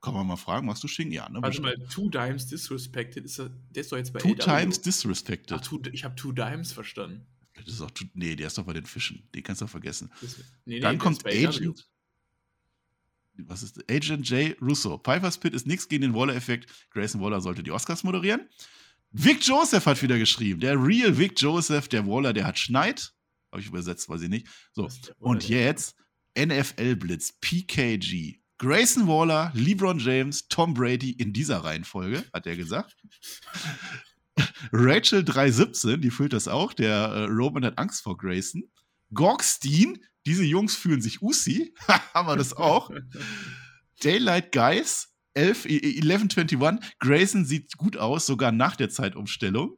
Kann man mal fragen, magst du Schinken? Ja, ne? Warte mal, Two Times Disrespected, ist das, der ist doch jetzt bei Two. Times Disrespected. Ach, two, ich habe Two Dimes verstanden. Das ist auch, nee, der ist doch bei den Fischen. Den kannst du doch vergessen. Nee, nee, Dann kommt Agent was ist Agent J. Russo. Piper's Pit ist nichts gegen den Waller-Effekt. Grayson Waller sollte die Oscars moderieren. Vic Joseph hat wieder geschrieben. Der Real Vic Joseph, der Waller, der hat Schneid. Habe ich übersetzt, weiß ich nicht. So, und jetzt NFL Blitz, PKG. Grayson Waller, LeBron James, Tom Brady in dieser Reihenfolge, hat er gesagt. Rachel 317, die füllt das auch. Der äh, Roman hat Angst vor Grayson. Gorgstein, diese Jungs fühlen sich Usi. Haben wir das auch? Daylight Guys, 11, 1121. Grayson sieht gut aus, sogar nach der Zeitumstellung.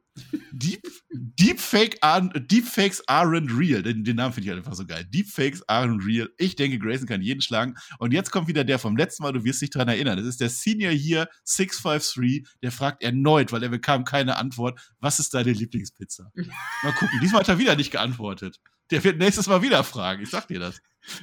Deep, Deepfake Deepfakes aren't real. Den, den Namen finde ich halt einfach so geil. Deepfakes aren't real. Ich denke, Grayson kann jeden schlagen. Und jetzt kommt wieder der vom letzten Mal, du wirst dich daran erinnern. Das ist der Senior hier, 653. Der fragt erneut, weil er bekam keine Antwort. Was ist deine Lieblingspizza? Mal gucken. Diesmal hat er wieder nicht geantwortet. Der wird nächstes Mal wieder fragen. Ich sag dir das.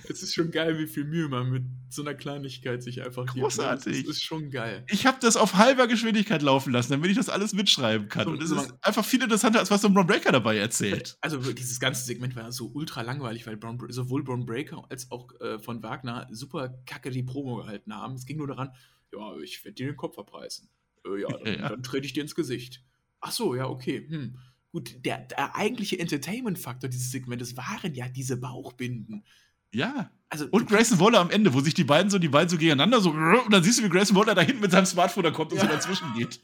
Es ist schon geil, wie viel Mühe man mit so einer Kleinigkeit sich einfach. Ne? Großartig. gibt. Das ist schon geil. Ich habe das auf halber Geschwindigkeit laufen lassen, damit ich das alles mitschreiben kann. So, und es ist einfach viel interessanter, als was so ein Braun Breaker dabei erzählt. Also dieses ganze Segment war so ultra langweilig, weil Braun, sowohl Braun Breaker als auch äh, von Wagner super kacke die Promo gehalten haben. Es ging nur daran, ja, ich werde dir den Kopf abreißen. Äh, ja, dann, ja. dann trete ich dir ins Gesicht. Ach so, ja, okay. Hm. Gut, der, der eigentliche Entertainment-Faktor dieses Segmentes waren ja diese Bauchbinden. Ja. Also, und Grayson Waller am Ende, wo sich die beiden so, die beiden so gegeneinander so, und dann siehst du, wie Grayson Waller da hinten mit seinem Smartphone da kommt und ja. so dazwischen geht.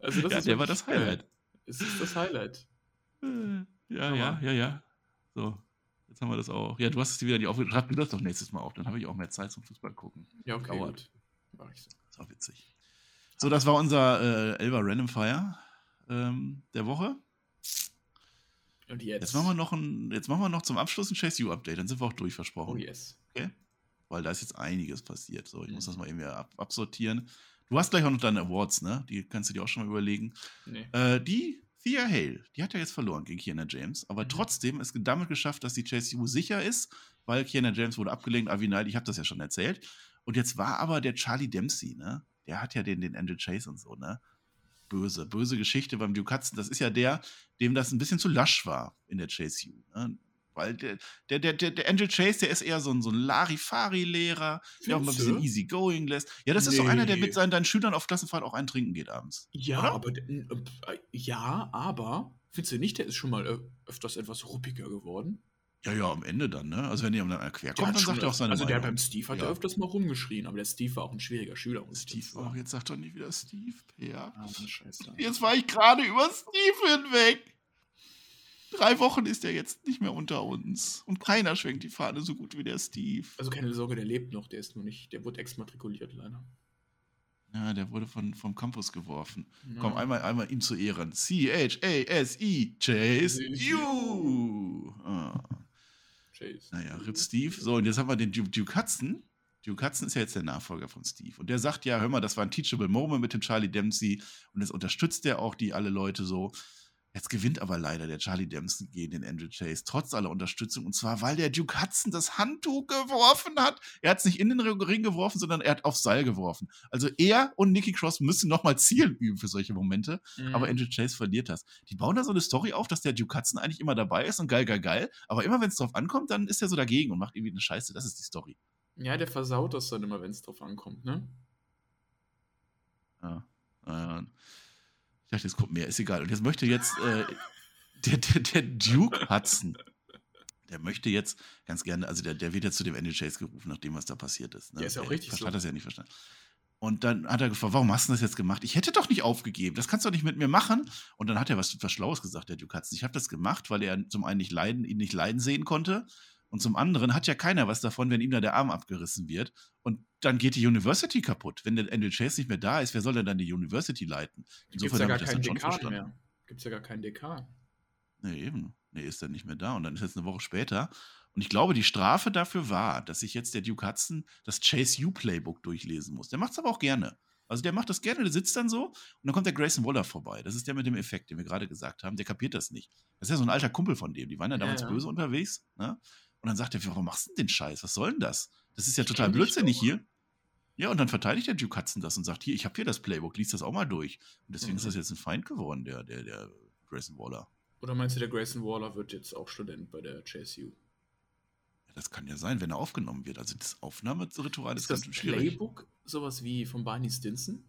also das ja, ist der war das Highlight. Es ist das Highlight. Äh, ja, ja, ja, ja. So, jetzt haben wir das auch. Ja, du hast es wieder die aufgeschrieben. Schreib mir das doch nächstes Mal auf, dann habe ich auch mehr Zeit zum Fußball gucken. Ja, okay. Dauert. Mach ich so. Das war witzig. So, das war unser äh, Elva Random Fire ähm, der Woche. Und jetzt? Jetzt machen wir noch, ein, jetzt machen wir noch zum Abschluss ein Chase U-Update, dann sind wir auch durch, versprochen. Oh yes. Okay? Weil da ist jetzt einiges passiert. So, ich mhm. muss das mal eben ab, absortieren. Du hast gleich auch noch deine Awards, ne? Die kannst du dir auch schon mal überlegen. Nee. Äh, die Thea Hale, die hat ja jetzt verloren gegen Kiana James, aber mhm. trotzdem ist damit geschafft, dass die Chase U sicher ist, weil Kiana James wurde abgelenkt, Avi Knight, ich habe das ja schon erzählt. Und jetzt war aber der Charlie Dempsey, ne? Der hat ja den, den Andrew Chase und so, ne? Böse, böse Geschichte beim Duke Hudson. Das ist ja der, dem das ein bisschen zu lasch war in der Chase U. Ne? Weil der, der, der, der Angel Chase, der ist eher so ein, so ein Larifari-Lehrer, der auch mal ein bisschen easy going lässt. Ja, das nee. ist so einer, der mit seinen deinen Schülern auf Klassenfahrt auch einen trinken geht abends. Ja, oder? aber äh, ja, aber findest du nicht, der ist schon mal öfters etwas ruppiger geworden? Ja, ja, am Ende dann, ne? Also wenn ihr dann quer kommt, dann sagt er auch seine Also der Meinung. beim Steve hat ja. öfters mal rumgeschrien, aber der Steve war auch ein schwieriger Schüler. Steve auch, jetzt sagt doch nicht wieder Steve, ja. Ah, Scheiße. Jetzt war ich gerade über Steve hinweg. Drei Wochen ist er jetzt nicht mehr unter uns. Und keiner schwenkt die Fahne so gut wie der Steve. Also keine Sorge, der lebt noch, der ist nur nicht, der wurde exmatrikuliert leider. Ja, der wurde von, vom Campus geworfen. Ja. Komm, einmal, einmal ihm zu Ehren. C-H-A-S-E, Chase U. Ah. Chase. Naja, Rip Steve. So, und jetzt haben wir den Duke, Duke Hudson. Duke Hudson ist ja jetzt der Nachfolger von Steve. Und der sagt ja, hör mal, das war ein teachable Moment mit dem Charlie Dempsey. Und jetzt unterstützt er auch die alle Leute so. Jetzt gewinnt aber leider der Charlie Dempsey gegen den Andrew Chase, trotz aller Unterstützung. Und zwar, weil der Duke Hudson das Handtuch geworfen hat. Er hat es nicht in den Ring geworfen, sondern er hat aufs Seil geworfen. Also er und Nikki Cross müssen nochmal Zielen üben für solche Momente. Mhm. Aber Andrew Chase verliert das. Die bauen da so eine Story auf, dass der Duke Hudson eigentlich immer dabei ist und geil, geil, geil. Aber immer wenn es drauf ankommt, dann ist er so dagegen und macht irgendwie eine Scheiße. Das ist die Story. Ja, der versaut das dann immer, wenn es drauf ankommt, ne? Ja. Äh, ich dachte, es kommt mehr, ist egal. Und jetzt möchte jetzt äh, der, der, der Duke Hudson, der möchte jetzt ganz gerne, also der, der wird jetzt zu dem Andy Chase gerufen, nachdem was da passiert ist. Ne? Ja, ist ja auch richtig. so. Hat das ja nicht verstanden. Und dann hat er gefragt, warum hast du das jetzt gemacht? Ich hätte doch nicht aufgegeben. Das kannst du doch nicht mit mir machen. Und dann hat er was, was Schlaues gesagt, der Duke Hudson. Ich habe das gemacht, weil er zum einen nicht leiden, ihn nicht leiden sehen konnte. Und zum anderen hat ja keiner was davon, wenn ihm da der Arm abgerissen wird. Und dann geht die University kaputt. Wenn der Andrew Chase nicht mehr da ist, wer soll denn dann die University leiten? Insofern Gibt's ja gar keinen Dekan mehr. Gibt es ja gar keinen Dekan. Nee, eben. Nee, ist er nicht mehr da. Und dann ist jetzt eine Woche später. Und ich glaube, die Strafe dafür war, dass sich jetzt der Duke Hudson das Chase U Playbook durchlesen muss. Der macht es aber auch gerne. Also der macht das gerne, der sitzt dann so und dann kommt der Grayson Waller vorbei. Das ist der mit dem Effekt, den wir gerade gesagt haben. Der kapiert das nicht. Das ist ja so ein alter Kumpel von dem. Die waren ja damals ja, ja. böse unterwegs. Ne? Und dann sagt er, warum machst du denn den Scheiß? Was soll denn das? Das ist ja total blödsinnig hier. Ja, und dann verteidigt der Duke Hudson das und sagt, hier, ich habe hier das Playbook, lies das auch mal durch. Und deswegen mhm. ist das jetzt ein Feind geworden, der, der, der Grayson Waller. Oder meinst du, der Grayson Waller wird jetzt auch Student bei der JSU? Ja, das kann ja sein, wenn er aufgenommen wird. Also das Aufnahmeritual ist, ist das ganz schwierig. Playbook sowas wie von Barney Stinson?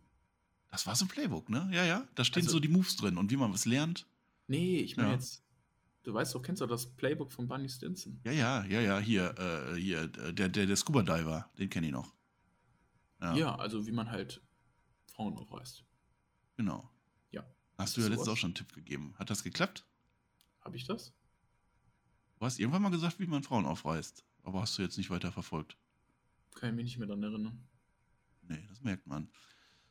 Das war so ein Playbook, ne? Ja, ja. Da stehen also, so die Moves drin und wie man was lernt. Nee, ich meine ja. jetzt Du weißt doch, kennst du das Playbook von Bunny Stinson? Ja, ja, ja, ja, hier, äh, hier, der, der, der Scuba Diver, den kenne ich noch. Ja. ja. also wie man halt Frauen aufreißt. Genau. Ja. Hast du ja letztens auch schon einen Tipp gegeben. Hat das geklappt? Habe ich das? Du hast irgendwann mal gesagt, wie man Frauen aufreißt. Aber hast du jetzt nicht weiter verfolgt. Kann ich mich nicht mehr daran erinnern. Nee, das merkt man.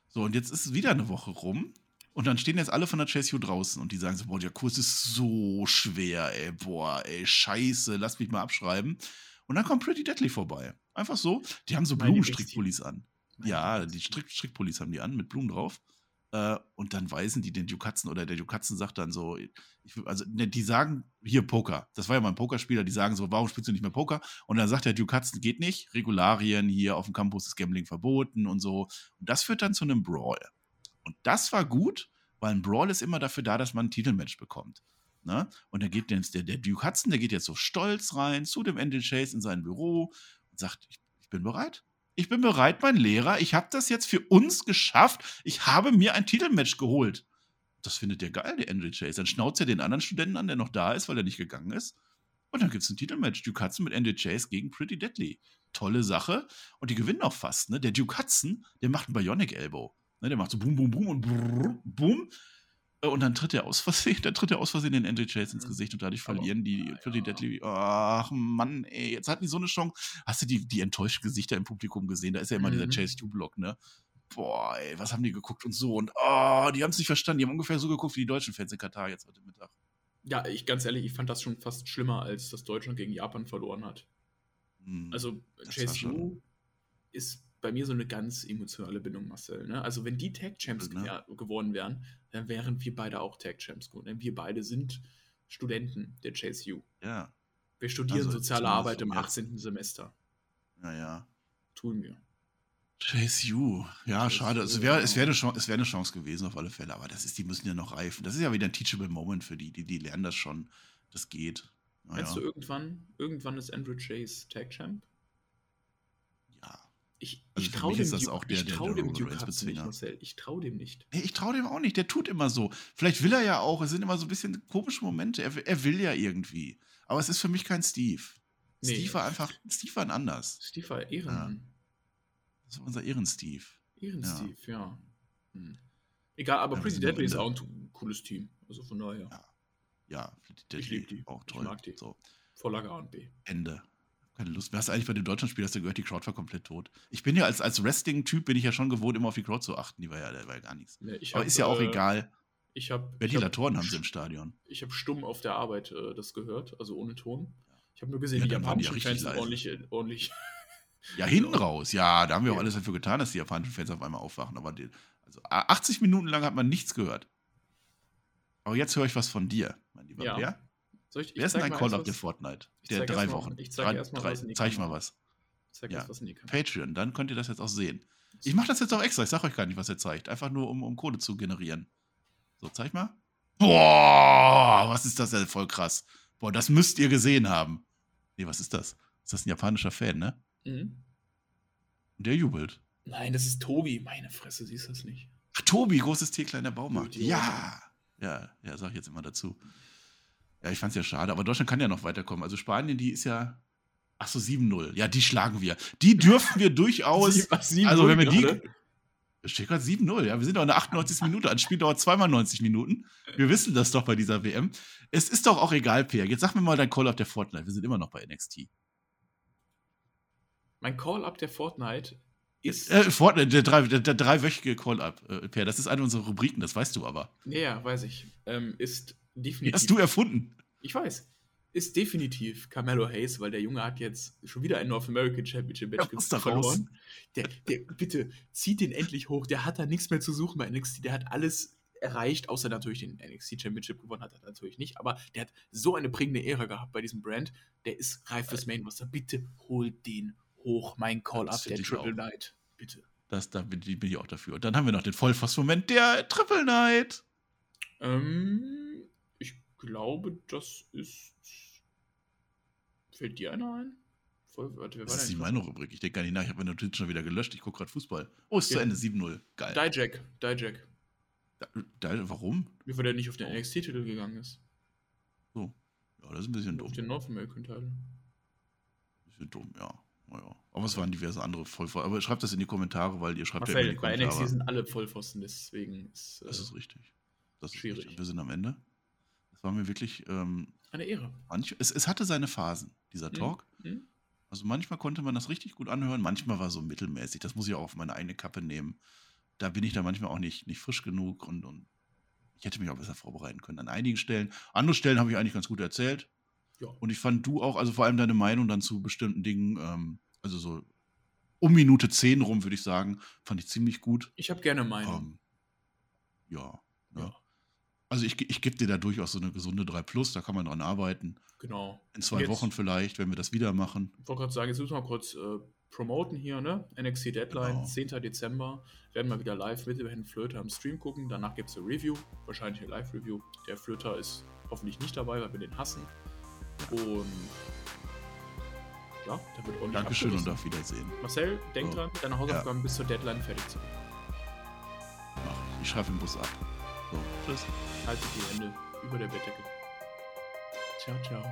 So, und jetzt ist wieder eine Woche rum und dann stehen jetzt alle von der Chase U draußen und die sagen so, boah, der Kurs ist so schwer, ey, boah, ey, scheiße, lass mich mal abschreiben. Und dann kommt Pretty Deadly vorbei. Einfach so. Die haben so Blumenstrickpullis an. Ja, die Strick Strickpullis haben die an, mit Blumen drauf. Äh, und dann weisen die den Dukatzen oder der Dukatzen sagt dann so, ich, also ne, die sagen, hier Poker. Das war ja mal ein Pokerspieler, die sagen so, warum spielst du nicht mehr Poker? Und dann sagt der Dukatzen, geht nicht, Regularien hier auf dem Campus ist Gambling verboten und so. Und das führt dann zu einem Brawl. Und das war gut, weil ein Brawl ist immer dafür da, dass man ein Titelmatch bekommt. Ne? Und da geht der, der Duke Hudson, der geht jetzt so stolz rein zu dem Angel Chase in sein Büro und sagt, ich, ich bin bereit. Ich bin bereit, mein Lehrer. Ich habe das jetzt für uns geschafft. Ich habe mir ein Titelmatch geholt. Das findet der geil, der Angel Chase. Dann schnauzt er den anderen Studenten an, der noch da ist, weil er nicht gegangen ist. Und dann gibt es ein Titelmatch. Duke Hudson mit Angel Chase gegen Pretty Deadly. Tolle Sache. Und die gewinnen auch fast. Ne? Der Duke Hudson, der macht einen Bionic Elbow. Ne, der macht so boom, boom, boom und brrr, boom. Äh, und dann tritt er aus Versehen, dann tritt er aus Versehen den Andrew Chase ins. Gesicht und dadurch verlieren die Pretty. Deadly. Ach Mann, ey, jetzt hatten die so eine Chance. Hast du die, die enttäuschten Gesichter im Publikum gesehen? Da ist ja immer mhm. dieser Chase U-Block, ne? Boah, ey, was haben die geguckt und so. Und oh, die haben es nicht verstanden. Die haben ungefähr so geguckt wie die deutschen Fans in Katar jetzt heute Mittag. Ja, ich ganz ehrlich, ich fand das schon fast schlimmer, als dass Deutschland gegen Japan verloren hat. Mhm. Also, Chase U ist bei mir so eine ganz emotionale Bindung, Marcel. Ne? Also wenn die Tag Champs ne? geworden wären, dann wären wir beide auch Tag Champs geworden. Denn wir beide sind Studenten der Chase U. Ja. Wir studieren also, soziale Arbeit im 18. Semester. Naja. Tun wir. Chase U. Ja, Chase schade. Es wäre es wär eine, Chance, wär eine Chance gewesen auf alle Fälle, aber das ist, die müssen ja noch reifen. Das ist ja wieder ein teachable Moment für die. Die, die lernen das schon. Das geht. Naja. Meinst du irgendwann, irgendwann ist Andrew Chase Tag Champ? Ich, also ich traue dem, das auch der, ich trau der, dem Duke Hudson nicht, Marcel. Ich traue dem nicht. Nee, ich traue dem auch nicht. Der tut immer so. Vielleicht will er ja auch. Es sind immer so ein bisschen komische Momente. Er, er will ja irgendwie. Aber es ist für mich kein Steve. Nee. Steve war einfach, Steve war ein anders. Steve war Ehrenmann. Ja. Das war unser Ehren-Steve. Ehren-Steve, ja. ja. Hm. Egal, aber ja, Pretty Deadly ist auch ein cooles Team. Also von daher. Ja, ja ich liebe die. Auch toll. Ich mag die. So. Vorlage A und B. Ende. Keine Lust. Wer hast eigentlich bei dem Deutschlandspiel, hast du gehört, die Crowd war komplett tot. Ich bin ja als, als Wrestling-Typ, bin ich ja schon gewohnt, immer auf die Crowd zu achten. Die war ja, war ja gar nichts. Ja, aber hab, ist ja auch äh, egal. Ich hab, Ventilatoren ich hab, haben sie im Stadion. Ich habe stumm auf der Arbeit äh, das gehört, also ohne Ton. Ich habe nur gesehen, ja, die japanischen Fans sind ordentlich, ordentlich ja, hinten raus. Ja, da haben wir auch alles dafür getan, dass die japanischen Fans auf einmal aufwachen. Aber die, also 80 Minuten lang hat man nichts gehört. Aber jetzt höre ich was von dir, mein lieber ja. Bär. Soll ich, Wer ist denn ein Call of the Fortnite? Der drei mal, Wochen. Ich zeige erstmal was. Zeig mal was. Ich zeig ja. was in die Patreon, dann könnt ihr das jetzt auch sehen. Ich mache das jetzt auch extra. Ich sage euch gar nicht, was er zeigt. Einfach nur, um, um Kohle zu generieren. So, zeig mal. Boah, was ist das denn? Voll krass. Boah, das müsst ihr gesehen haben. Nee, was ist das? Ist das ein japanischer Fan, ne? Mhm. Der jubelt. Nein, das ist Tobi. Meine Fresse, siehst du das nicht? Ach, Tobi, großes T, kleiner Baumarkt. Ja. Ja, ja, sag ich jetzt immer dazu. Ja, ich fand's ja schade, aber Deutschland kann ja noch weiterkommen. Also Spanien, die ist ja. Ach so, 7-0. Ja, die schlagen wir. Die dürfen wir durchaus. 7, also, wenn wir die. Es steht gerade 7-0, ja. Wir sind doch in der 98. Minute. Ein Spiel dauert zweimal 90 Minuten. Wir wissen das doch bei dieser WM. Es ist doch auch egal, Peer. Jetzt sag mir mal dein Call auf der Fortnite. Wir sind immer noch bei NXT. Mein Call-Up der Fortnite ist. Äh, Fortnite, der, drei, der, der dreiwöchige Call-Up, äh, Per. Das ist eine unserer Rubriken, das weißt du aber. Ja, weiß ich. Ähm, ist definitiv. Hast du erfunden? Ich weiß. Ist definitiv Carmelo Hayes, weil der Junge hat jetzt schon wieder ein North American Championship Match ja, verloren. Der, der, bitte, zieht den endlich hoch. Der hat da nichts mehr zu suchen bei NXT. Der hat alles erreicht, außer natürlich den NXT Championship gewonnen hat er natürlich nicht, aber der hat so eine prägende Ära gehabt bei diesem Brand, der ist reif fürs Main Roster. Bitte hol den hoch mein Call-Up, der Triple Knight. Bitte. Das, da bin, bin, ich auch dafür. Und dann haben wir noch den Vollfass-Moment der Triple Knight. Ähm, ich glaube, das ist. Fällt dir einer ein? Voll, warte, das ist nicht meine Rubrik. Ich denke gar nicht nach. Ich habe meine Notizen schon wieder gelöscht. Ich gucke gerade Fußball. Oh, ist ja. zu Ende. 7-0. Geil. Dijak. Dijak. Da, warum? Wie weil der nicht auf den oh. NXT-Titel gegangen ist. So. Ja, das ist ein bisschen dumm. Auf den North American-Teil. Bisschen dumm, ja. Naja. Aber es waren diverse andere Vollpfosten. Aber schreibt das in die Kommentare, weil ihr schreibt Marcel, ja in die Kommentare. Bei NXT sind alle Vollpfosten, deswegen ist. Äh, das ist richtig. Das ist schwierig. Richtig. Wir sind am Ende. Das war mir wirklich. Ähm, Eine Ehre. Manch, es, es, hatte seine Phasen, dieser mhm. Talk. Mhm. Also manchmal konnte man das richtig gut anhören, manchmal war so mittelmäßig. Das muss ich auch auf meine eigene Kappe nehmen. Da bin ich da manchmal auch nicht, nicht frisch genug und, und ich hätte mich auch besser vorbereiten können an einigen Stellen. Andere Stellen habe ich eigentlich ganz gut erzählt. Ja. Und ich fand du auch, also vor allem deine Meinung dann zu bestimmten Dingen, ähm, also so um Minute 10 rum, würde ich sagen, fand ich ziemlich gut. Ich habe gerne Meinung. Ähm, ja, ja, ja. Also ich, ich gebe dir da durchaus so eine gesunde 3 Plus, da kann man dran arbeiten. Genau. In zwei jetzt, Wochen vielleicht, wenn wir das wieder machen. Ich wollte gerade sagen, jetzt müssen wir mal kurz äh, promoten hier, ne? NXT Deadline, genau. 10. Dezember. Werden wir wieder live mit dem Herrn Flöter am Stream gucken. Danach gibt es eine Review, wahrscheinlich eine Live-Review. Der Flöter ist hoffentlich nicht dabei, weil wir den hassen. Und ja, da wird ordentlich Dankeschön und auf Wiedersehen. Marcel, denk so. dran, deine Hausaufgaben ja. bis zur Deadline fertig zu machen. Mach ich. Ich schreibe den Bus ab. So, tschüss. Haltet die Hände über der Bettdecke. Ciao, ciao.